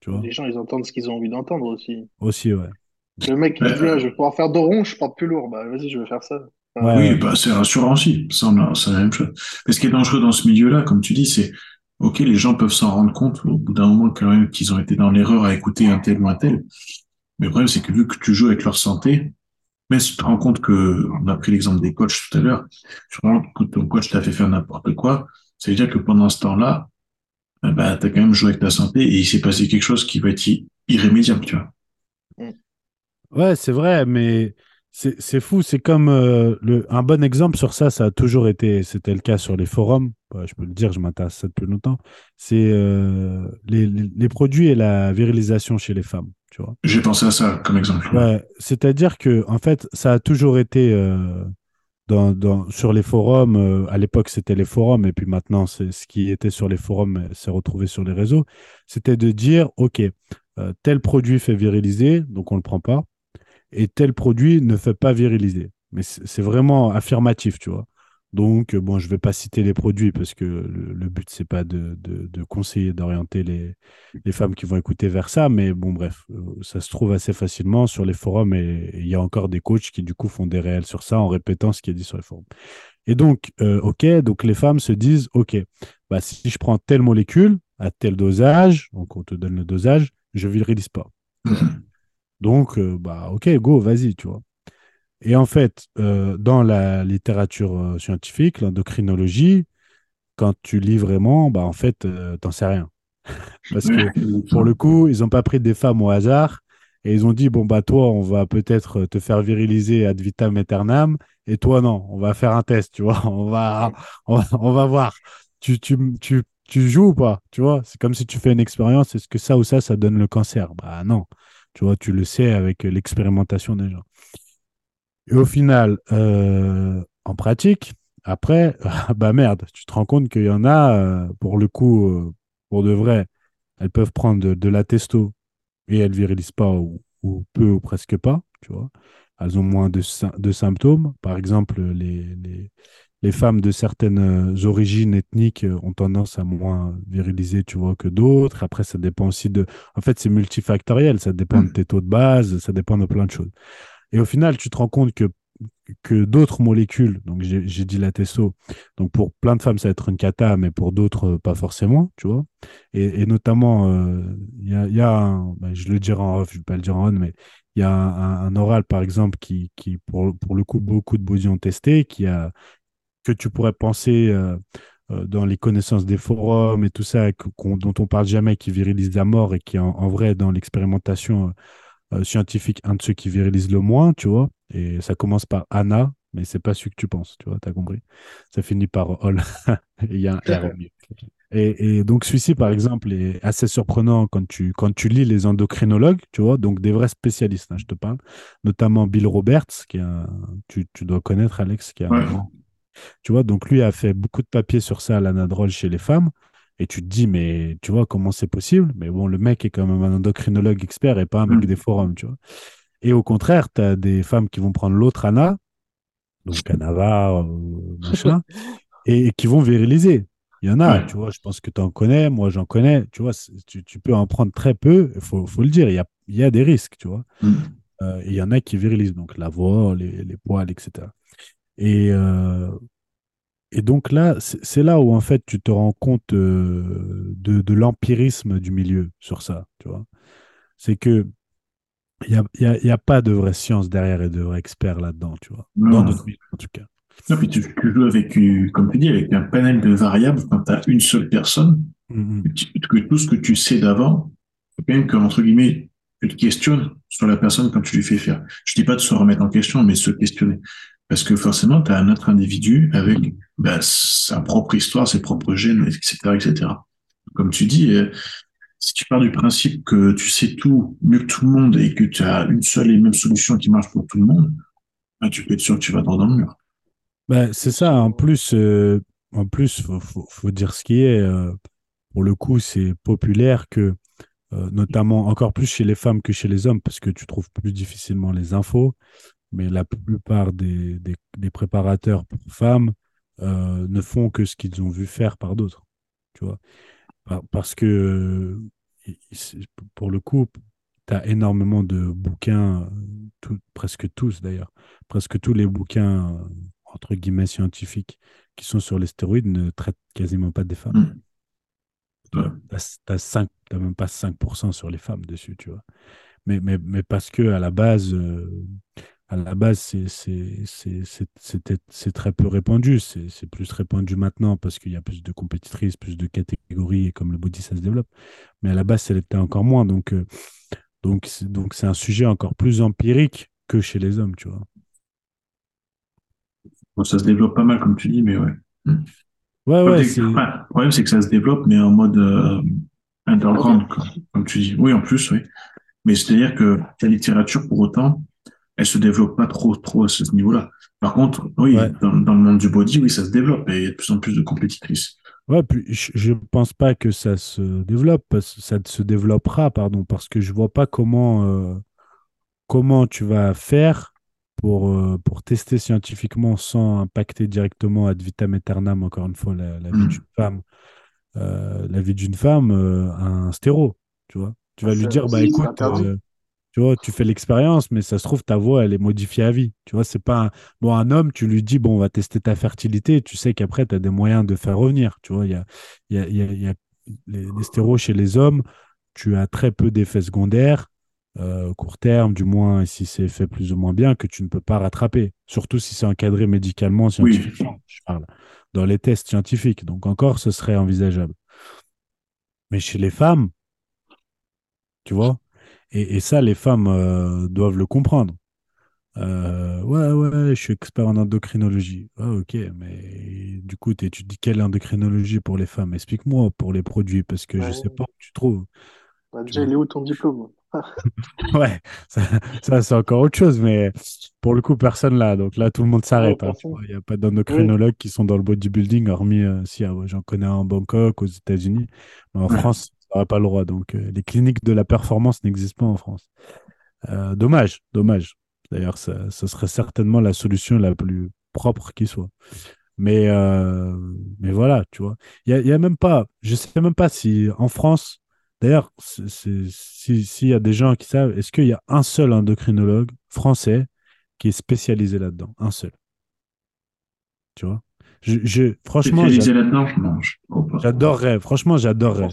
Tu vois Les gens, ils entendent ce qu'ils ont envie d'entendre aussi. Aussi, ouais. Le mec, il dit, ah, je vais pouvoir faire dos rond, je porte plus lourd. Bah, vas-y, je vais faire ça. Ouais, Oui, ouais. bah, c'est rassurant aussi. Ça, on a- c'est la même chose. Mais ce qui est dangereux dans ce milieu-là, comme tu dis, c'est, OK, les gens peuvent s'en rendre compte au bout d'un moment quand même qu'ils ont été dans l'erreur à écouter un tel ou un tel. Mais le problème, c'est que vu que tu joues avec leur santé, mais si tu te rends compte que, on a pris l'exemple des coachs tout à l'heure, tu te rends compte que ton coach t'a fait faire n'importe quoi, ça veut dire que pendant ce temps-là, eh ben, t'as quand même joué avec ta santé et il s'est passé quelque chose qui va être irrémédiable, tu vois. Ouais, c'est vrai, mais c'est c'est fou. C'est comme euh, le, un bon exemple sur ça, ça a toujours été, c'était le cas sur les forums. Je peux le dire, je m'intéresse à ça depuis longtemps. C'est euh, les, les, les produits et la virilisation chez les femmes, tu vois. J'ai pensé à ça comme exemple. Ouais, c'est-à-dire que en fait, ça a toujours été euh, dans, dans, sur les forums. à l'époque, c'était les forums, et puis maintenant, c'est ce qui était sur les forums s'est retrouvé sur les réseaux. C'était de dire, ok, tel produit fait viriliser, donc on le prend pas, et tel produit ne fait pas viriliser. Mais c'est vraiment affirmatif, tu vois. Donc, euh, bon, je vais pas citer les produits parce que le, le but, c'est pas de, de, conseiller, d'orienter les, les femmes qui vont écouter vers ça, mais bon, bref, euh, ça se trouve assez facilement sur les forums et et il y a encore des coachs qui, du coup, font des réels sur ça en répétant ce qui est dit sur les forums. Et donc, euh, OK, donc les femmes se disent, OK, bah, si je prends telle molécule à tel dosage, donc on te donne le dosage, je virilise pas. *clears throat* Donc, euh, bah, OK, go, vas-y, tu vois. Et en fait, euh, dans la littérature euh, scientifique, l'endocrinologie, quand tu lis vraiment, bah, en fait, euh, t'en sais rien. *laughs* Parce que pour le coup, ils n'ont pas pris des femmes au hasard et ils ont dit, bon, bah, toi, on va peut-être te faire viriliser ad vitam aeternam et toi, non, on va faire un test, tu vois, *laughs* on va, on va, on va voir. Tu, tu, tu, tu joues ou pas, tu vois, c'est comme si tu fais une expérience, est-ce que ça ou ça, ça donne le cancer? Bah, non. Tu vois, tu le sais avec l'expérimentation des gens. Et au final, euh, en pratique, après, *laughs* bah merde, tu te rends compte qu'il y en a, euh, pour le coup, euh, pour de vrai, elles peuvent prendre de, la testo et elles virilisent pas ou, peu ou presque pas, tu vois. Elles ont moins de, sy- de symptômes. Par exemple, les, les femmes de certaines euh, origines ethniques euh, ont tendance à moins viriliser, tu vois, que d'autres. Après, ça dépend aussi de... En fait, c'est multifactoriel. Ça dépend de Mm. tes taux de base, ça dépend de plein de choses. Et au final, tu te rends compte que, que d'autres molécules, donc j'ai dit la testo, donc pour plein de femmes, ça va être une cata, mais pour d'autres, euh, pas forcément, tu vois. Et, et notamment, euh, il y a, il y a un- ben, je le dirai en off, je ne vais pas le dire en on, mais il y a un, un- un oral, par exemple, qui, qui pour, pour le coup, beaucoup de body ont testé, qui a, que tu pourrais penser euh, euh, dans les connaissances des forums et tout ça, que- qu'on- dont on parle jamais, qui virilise à mort et qui, en, en vrai, dans l'expérimentation euh, scientifique, un de ceux qui virilise le moins, tu vois. Et ça commence par Anna, mais c'est pas celui que tu penses, tu vois, t'as compris. Ça finit par Ol. *laughs* Il y a un R. Et, et donc celui-ci, par exemple, est assez surprenant quand tu, quand tu lis les endocrinologues, tu vois, donc des vrais spécialistes, hein, je te parle, notamment Bill Roberts, qui est un, tu, tu dois connaître, Alex, qui est un Ouais. grand tu vois, donc lui a fait beaucoup de papiers sur ça, l'anadrol chez les femmes. Et tu te dis, mais tu vois, comment c'est possible? Mais bon, le mec est quand même un endocrinologue expert et pas un mec Mm. des forums, tu vois. Et au contraire, tu as des femmes qui vont prendre l'autre Anna, donc Anava, euh, machin, *laughs* et, qui vont viriliser. Il y en a, Ouais. tu vois, je pense que tu en connais, moi j'en connais, tu vois, tu, tu peux en prendre très peu, il faut, faut le dire, il y a, il y a des risques, tu vois. Mm. Euh, il y en a qui virilisent, donc la voix, les, les poils, etc. Et, euh, et donc là, c'est là où en fait tu te rends compte euh, de, de l'empirisme du milieu sur ça, tu vois. C'est que il n'y a, y a- y a pas de vraie science derrière et de vrais experts là-dedans, tu vois. Non. Dans notre milieu, en tout cas. Non, puis tu, tu joues avec, comme tu dis, avec un panel de variables quand tu as une seule personne, Mhm. que, tu- que tout ce que tu sais d'avant, même que, entre guillemets, tu te questionnes sur la personne quand tu lui fais faire. Je dis pas de se remettre en question, mais se questionner. Parce que forcément, tu as un autre individu avec bah, sa propre histoire, ses propres gènes, etc., etc. Comme tu dis, euh, si tu pars du principe que tu sais tout mieux que tout le monde et que tu as une seule et même solution qui marche pour tout le monde, bah, tu peux être sûr que tu vas droit dans le mur. Bah, c'est ça, en plus, euh, en plus, faut dire ce qui est. euh, pour le coup, c'est populaire que, euh, notamment encore plus chez les femmes que chez les hommes, parce que tu trouves plus difficilement les infos. Mais la plupart des, des, des préparateurs pour femmes euh, ne font que ce qu'ils ont vu faire par d'autres. Tu vois Par- Parce que, euh, pour le coup, tu as énormément de bouquins, euh, tout- presque tous d'ailleurs, presque tous les bouquins, entre guillemets, scientifiques qui sont sur les stéroïdes ne traitent quasiment pas des femmes. Mm. Tu n'as même pas 5% sur les femmes dessus, tu vois. Mais, mais, mais parce que à la base, euh, à la base, c'est très peu répandu. C'est plus répandu maintenant parce qu'il y a plus de compétitrices, plus de catégories et comme le body, ça se développe. Mais à la base, ça l'était encore moins. Donc, euh, donc, c'est- donc c'est un sujet encore plus empirique que chez les hommes, tu vois. Bon, ça se développe pas mal, comme tu dis, mais ouais. Ouais, Le ouais, le problème, c'est que ça se développe, mais en mode euh, underground, quoi, comme tu dis. Oui, en plus, oui. Mais c'est-à-dire que la littérature, pour autant, elle se développe pas trop, trop à ce niveau-là. Par contre, oui, Ouais. dans, dans le monde du body, oui, ça se développe et il y a de plus en plus de compétitrices. Ouais, puis je je pense pas que ça se développe, parce- ça se développera, pardon, parce que je vois pas comment, euh, comment tu vas faire pour, euh, pour tester scientifiquement sans impacter directement ad vitam aeternam, encore une fois, la, la vie Mm. d'une femme, euh, la vie d'une femme, euh, un stéro, tu vois. Tu vas lui dire, bah écoute, euh, tu vois, tu fais l'expérience, mais ça se trouve, ta voix, elle est modifiée à vie. Tu vois, c'est pas un... Bon, un homme, tu lui dis, bon, on va tester ta fertilité, tu sais qu'après, tu as des moyens de faire revenir. Tu vois, il y a, y a, y a- y a les, les stéros chez les hommes, tu as très peu d'effets secondaires, euh, court terme, du moins, si c'est fait plus ou moins bien, que tu ne peux pas rattraper. Surtout si c'est encadré médicalement, scientifiquement, je parle, dans les tests scientifiques. Donc, encore, ce serait envisageable. Mais chez les femmes, tu vois, et, et ça, les femmes euh, doivent le comprendre. Euh, ouais, ouais, je suis expert en endocrinologie. Ah, ok, mais du coup, tu étudies quelle endocrinologie pour les femmes? Explique-moi pour les produits, parce que je sais Ouais. pas où tu trouves. Bah, déjà, il est où ton diplôme? *laughs* Ouais, ça, ça, c'est encore autre chose, mais pour le coup, personne là. Donc là, tout le monde Ouais, s'arrête. hein. Il n'y a pas Oui. d'endocrinologues qui sont dans le bodybuilding, hormis euh, si ah ouais, j'en connais un en Bangkok, aux États-Unis. Mais en Ouais. *laughs* France, n'aurait pas le droit. Donc euh, les cliniques de la performance n'existent pas en France. Euh, dommage, dommage. D'ailleurs, ça serait certainement la solution la plus propre qui soit. Mais, euh, mais voilà, tu vois. Il y a, a même pas, je sais même pas si en France, d'ailleurs, c'est- si, s'il y a des gens qui savent, est-ce qu'il y a un seul endocrinologue français qui est spécialisé là-dedans? Un seul, tu vois? Je, je- franchement, j'adorerais, franchement, j'adorerais.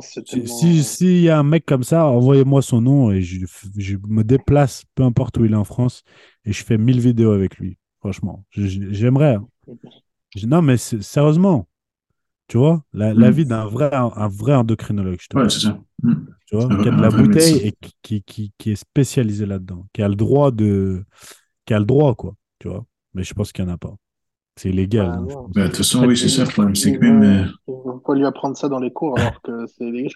Si, tellement. si, s'il y a un mec comme ça, envoyez-moi son nom et je, je me déplace, peu importe où il est en France, et je fais 1000 vidéos avec lui. Franchement, j'aimerais. hein. Non, mais c'est- sérieusement, tu vois, la, la Mm. vie d'un vrai, un vrai endocrinologue, je te Ouais, parle, c'est ça. Mm. tu vois, qui a de la bouteille médecin. et qui, qui, qui, qui est spécialisé là-dedans, qui a le droit de, qui a le droit, quoi, tu vois. Mais je pense qu'il n'y en a pas. C'est illégal. Pense Bah, de toute façon, oui, c'est ça le problème. C'est Ils que même. vont, euh, lui apprendre ça dans les cours alors que c'est légal.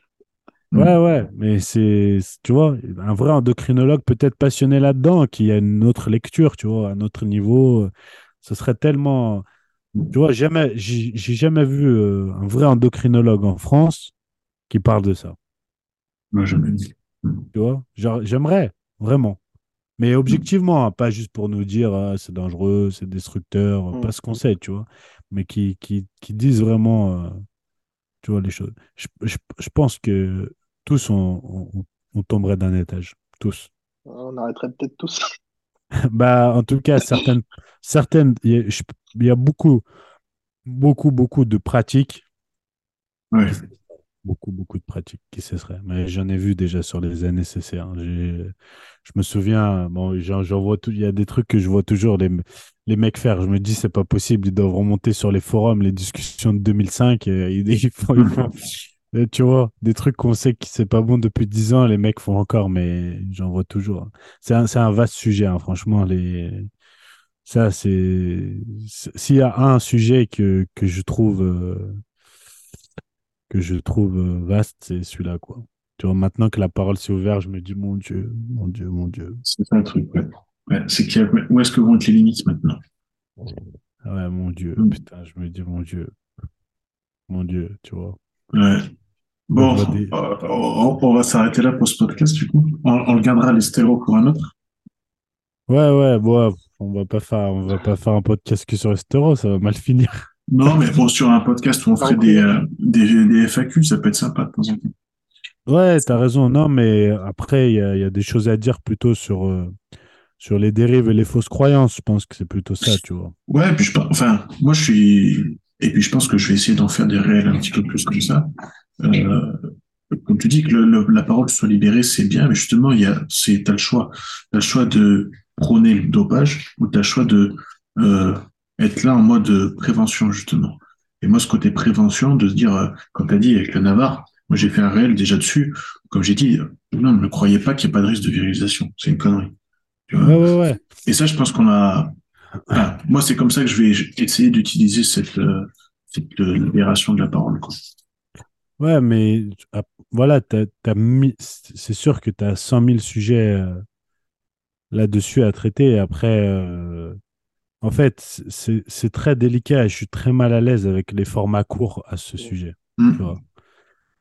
Ouais, ouais, mais c'est, tu vois, un vrai endocrinologue peut-être passionné là-dedans, qui a une autre lecture, tu vois, un autre niveau, euh, ce serait tellement, tu vois, jamais, j'ai jamais vu euh, un vrai endocrinologue en France qui parle de ça, Moi, jamais dit. tu vois, j'aimerais, vraiment. Mais objectivement, hein, pas juste pour nous dire ah, c'est dangereux, c'est destructeur, Mm. pas ce qu'on sait, tu vois, mais qui, qui, qui disent vraiment, euh, tu vois, les choses. Je, je, je pense que tous, on, on, on tomberait d'un étage, tous. On arrêterait peut-être tous. *laughs* Bah, en tout cas, certaines, certaines, il y a, je- il y a beaucoup, beaucoup, beaucoup de pratiques, Ouais. Beaucoup, beaucoup de pratiques qui cesseraient. Mais j'en ai vu déjà sur les NSCC. hein. Je me souviens, bon, j'en vois tout, il y a des trucs que je vois toujours les, les mecs faire. Je me dis, c'est pas possible, ils doivent remonter sur les forums, les discussions de 2005, et ils, ils *laughs* font, ils font- et tu vois, des trucs qu'on sait que c'est pas bon depuis 10 ans, les mecs font encore, mais j'en vois toujours. hein. C'est un, un vaste sujet, hein, franchement, les. Ça, c'est- S'il y a un sujet que, que je trouve, euh, que je trouve euh, vaste, c'est celui-là, quoi. Tu vois, maintenant que la parole s'est ouverte, je me dis, mon Dieu, mon Dieu, mon Dieu. C'est ça le truc, ouais. Ouais, c'est a- où est-ce que vont être les limites maintenant? Ah Ouais, mon Dieu, Mm. putain, je me dis, mon Dieu, mon Dieu, tu vois. Ouais. Bon, des- euh, on, on va s'arrêter là pour ce podcast, du coup. On, on le gardera les stéréos pour un autre. Ouais, ouais, bon, on va pas faire, on va pas faire un podcast que sur les stéros, ça va mal finir. Non, mais bon, sur un podcast où on ferait des, euh, des, des FAQ, ça peut être sympa de temps en temps. Ouais, t'as raison. Non, mais après, il y y a des choses à dire plutôt sur, euh, sur les dérives et les fausses croyances. Je pense que c'est plutôt ça, tu vois. Ouais, puis je pense, enfin, moi je suis, et puis je pense que je vais essayer d'en faire des réels un petit peu plus comme ça. Euh, comme tu dis que le- le- la parole soit libérée, c'est bien, mais justement, il y a, c'est, t'as le choix. T'as le choix de prôner le dopage ou t'as le choix de, euh, être là en mode prévention, justement. Et moi, ce côté prévention, de se dire, euh, comme t'as dit avec le Navarre, moi j'ai fait un réel déjà dessus. Comme j'ai dit, non, ne croyez pas qu'il n'y a pas de risque de virilisation. C'est une connerie. Tu vois? Ouais, ouais, ouais. et ça, je pense qu'on a. Moi, c'est comme ça que je vais essayer d'utiliser cette, euh, cette euh, libération de la parole. Quoi. Ouais, mais ah, voilà, t'as, t'as mis, c'est sûr que tu as 100 000 sujets euh, là-dessus à traiter. Et après, euh, en fait, c'est, très délicat et je suis très mal à l'aise avec les formats courts à ce sujet. Mm. vois.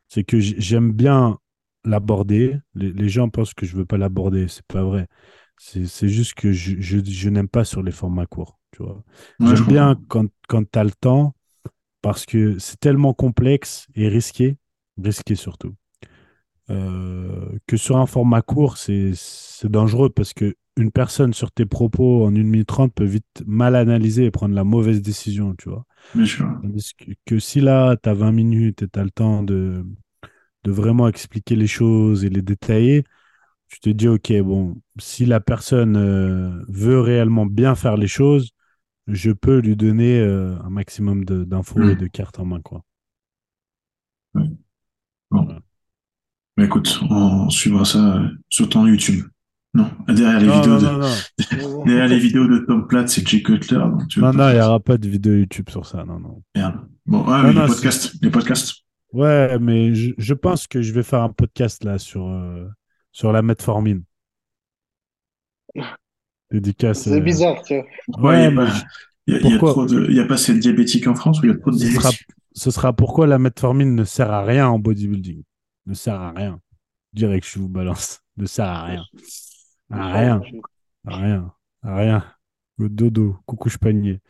C'est que j'aime bien l'aborder. Les, les gens pensent que je veux pas l'aborder. C'est pas vrai. C'est juste que je, je, je n'aime pas sur les formats courts. Tu vois. Ouais, je J'aime bien quand, quand tu as le temps parce que c'est tellement complexe et risqué, risqué surtout, euh, que sur un format court, c'est dangereux parce que une personne sur tes propos en 1 minute 30 peut vite mal analyser et prendre la mauvaise décision, tu vois. Bien sûr. Tandis que, que si là, tu as 20 minutes et tu as le temps de, de vraiment expliquer les choses et les détailler, tu te dis, OK, bon, si la personne euh, veut réellement bien faire les choses, je peux lui donner euh, un maximum d'infos et de cartes en main, quoi. Bon. Mais écoute, on suivra ça euh, sur ton YouTube. Non, derrière les Non, vidéos non, de, non, non. *laughs* derrière les vidéos de Tom Platt, c'est Jay Cutler. donc tu veux Non, non, il n'y aura pas de vidéo YouTube sur ça, non, non. Merde. Bon, ah, Non, oui, non, les podcasts, les podcasts. Ouais, mais je, je pense que je vais faire un podcast là sur, euh, sur la metformine. *laughs* Dédicace. C'est euh, bizarre, tu vois. Pourquoi il Ouais, n'y a, mais je- il a- y pas assez de diabétiques en France ou il y a trop de ce sera, diabétiques ce sera pourquoi la metformine ne sert à rien en bodybuilding? Ne sert à rien. Direct, je vous balance. Ne sert à rien. Rien. Rien. Rien. Le dodo. Coucou, je panier.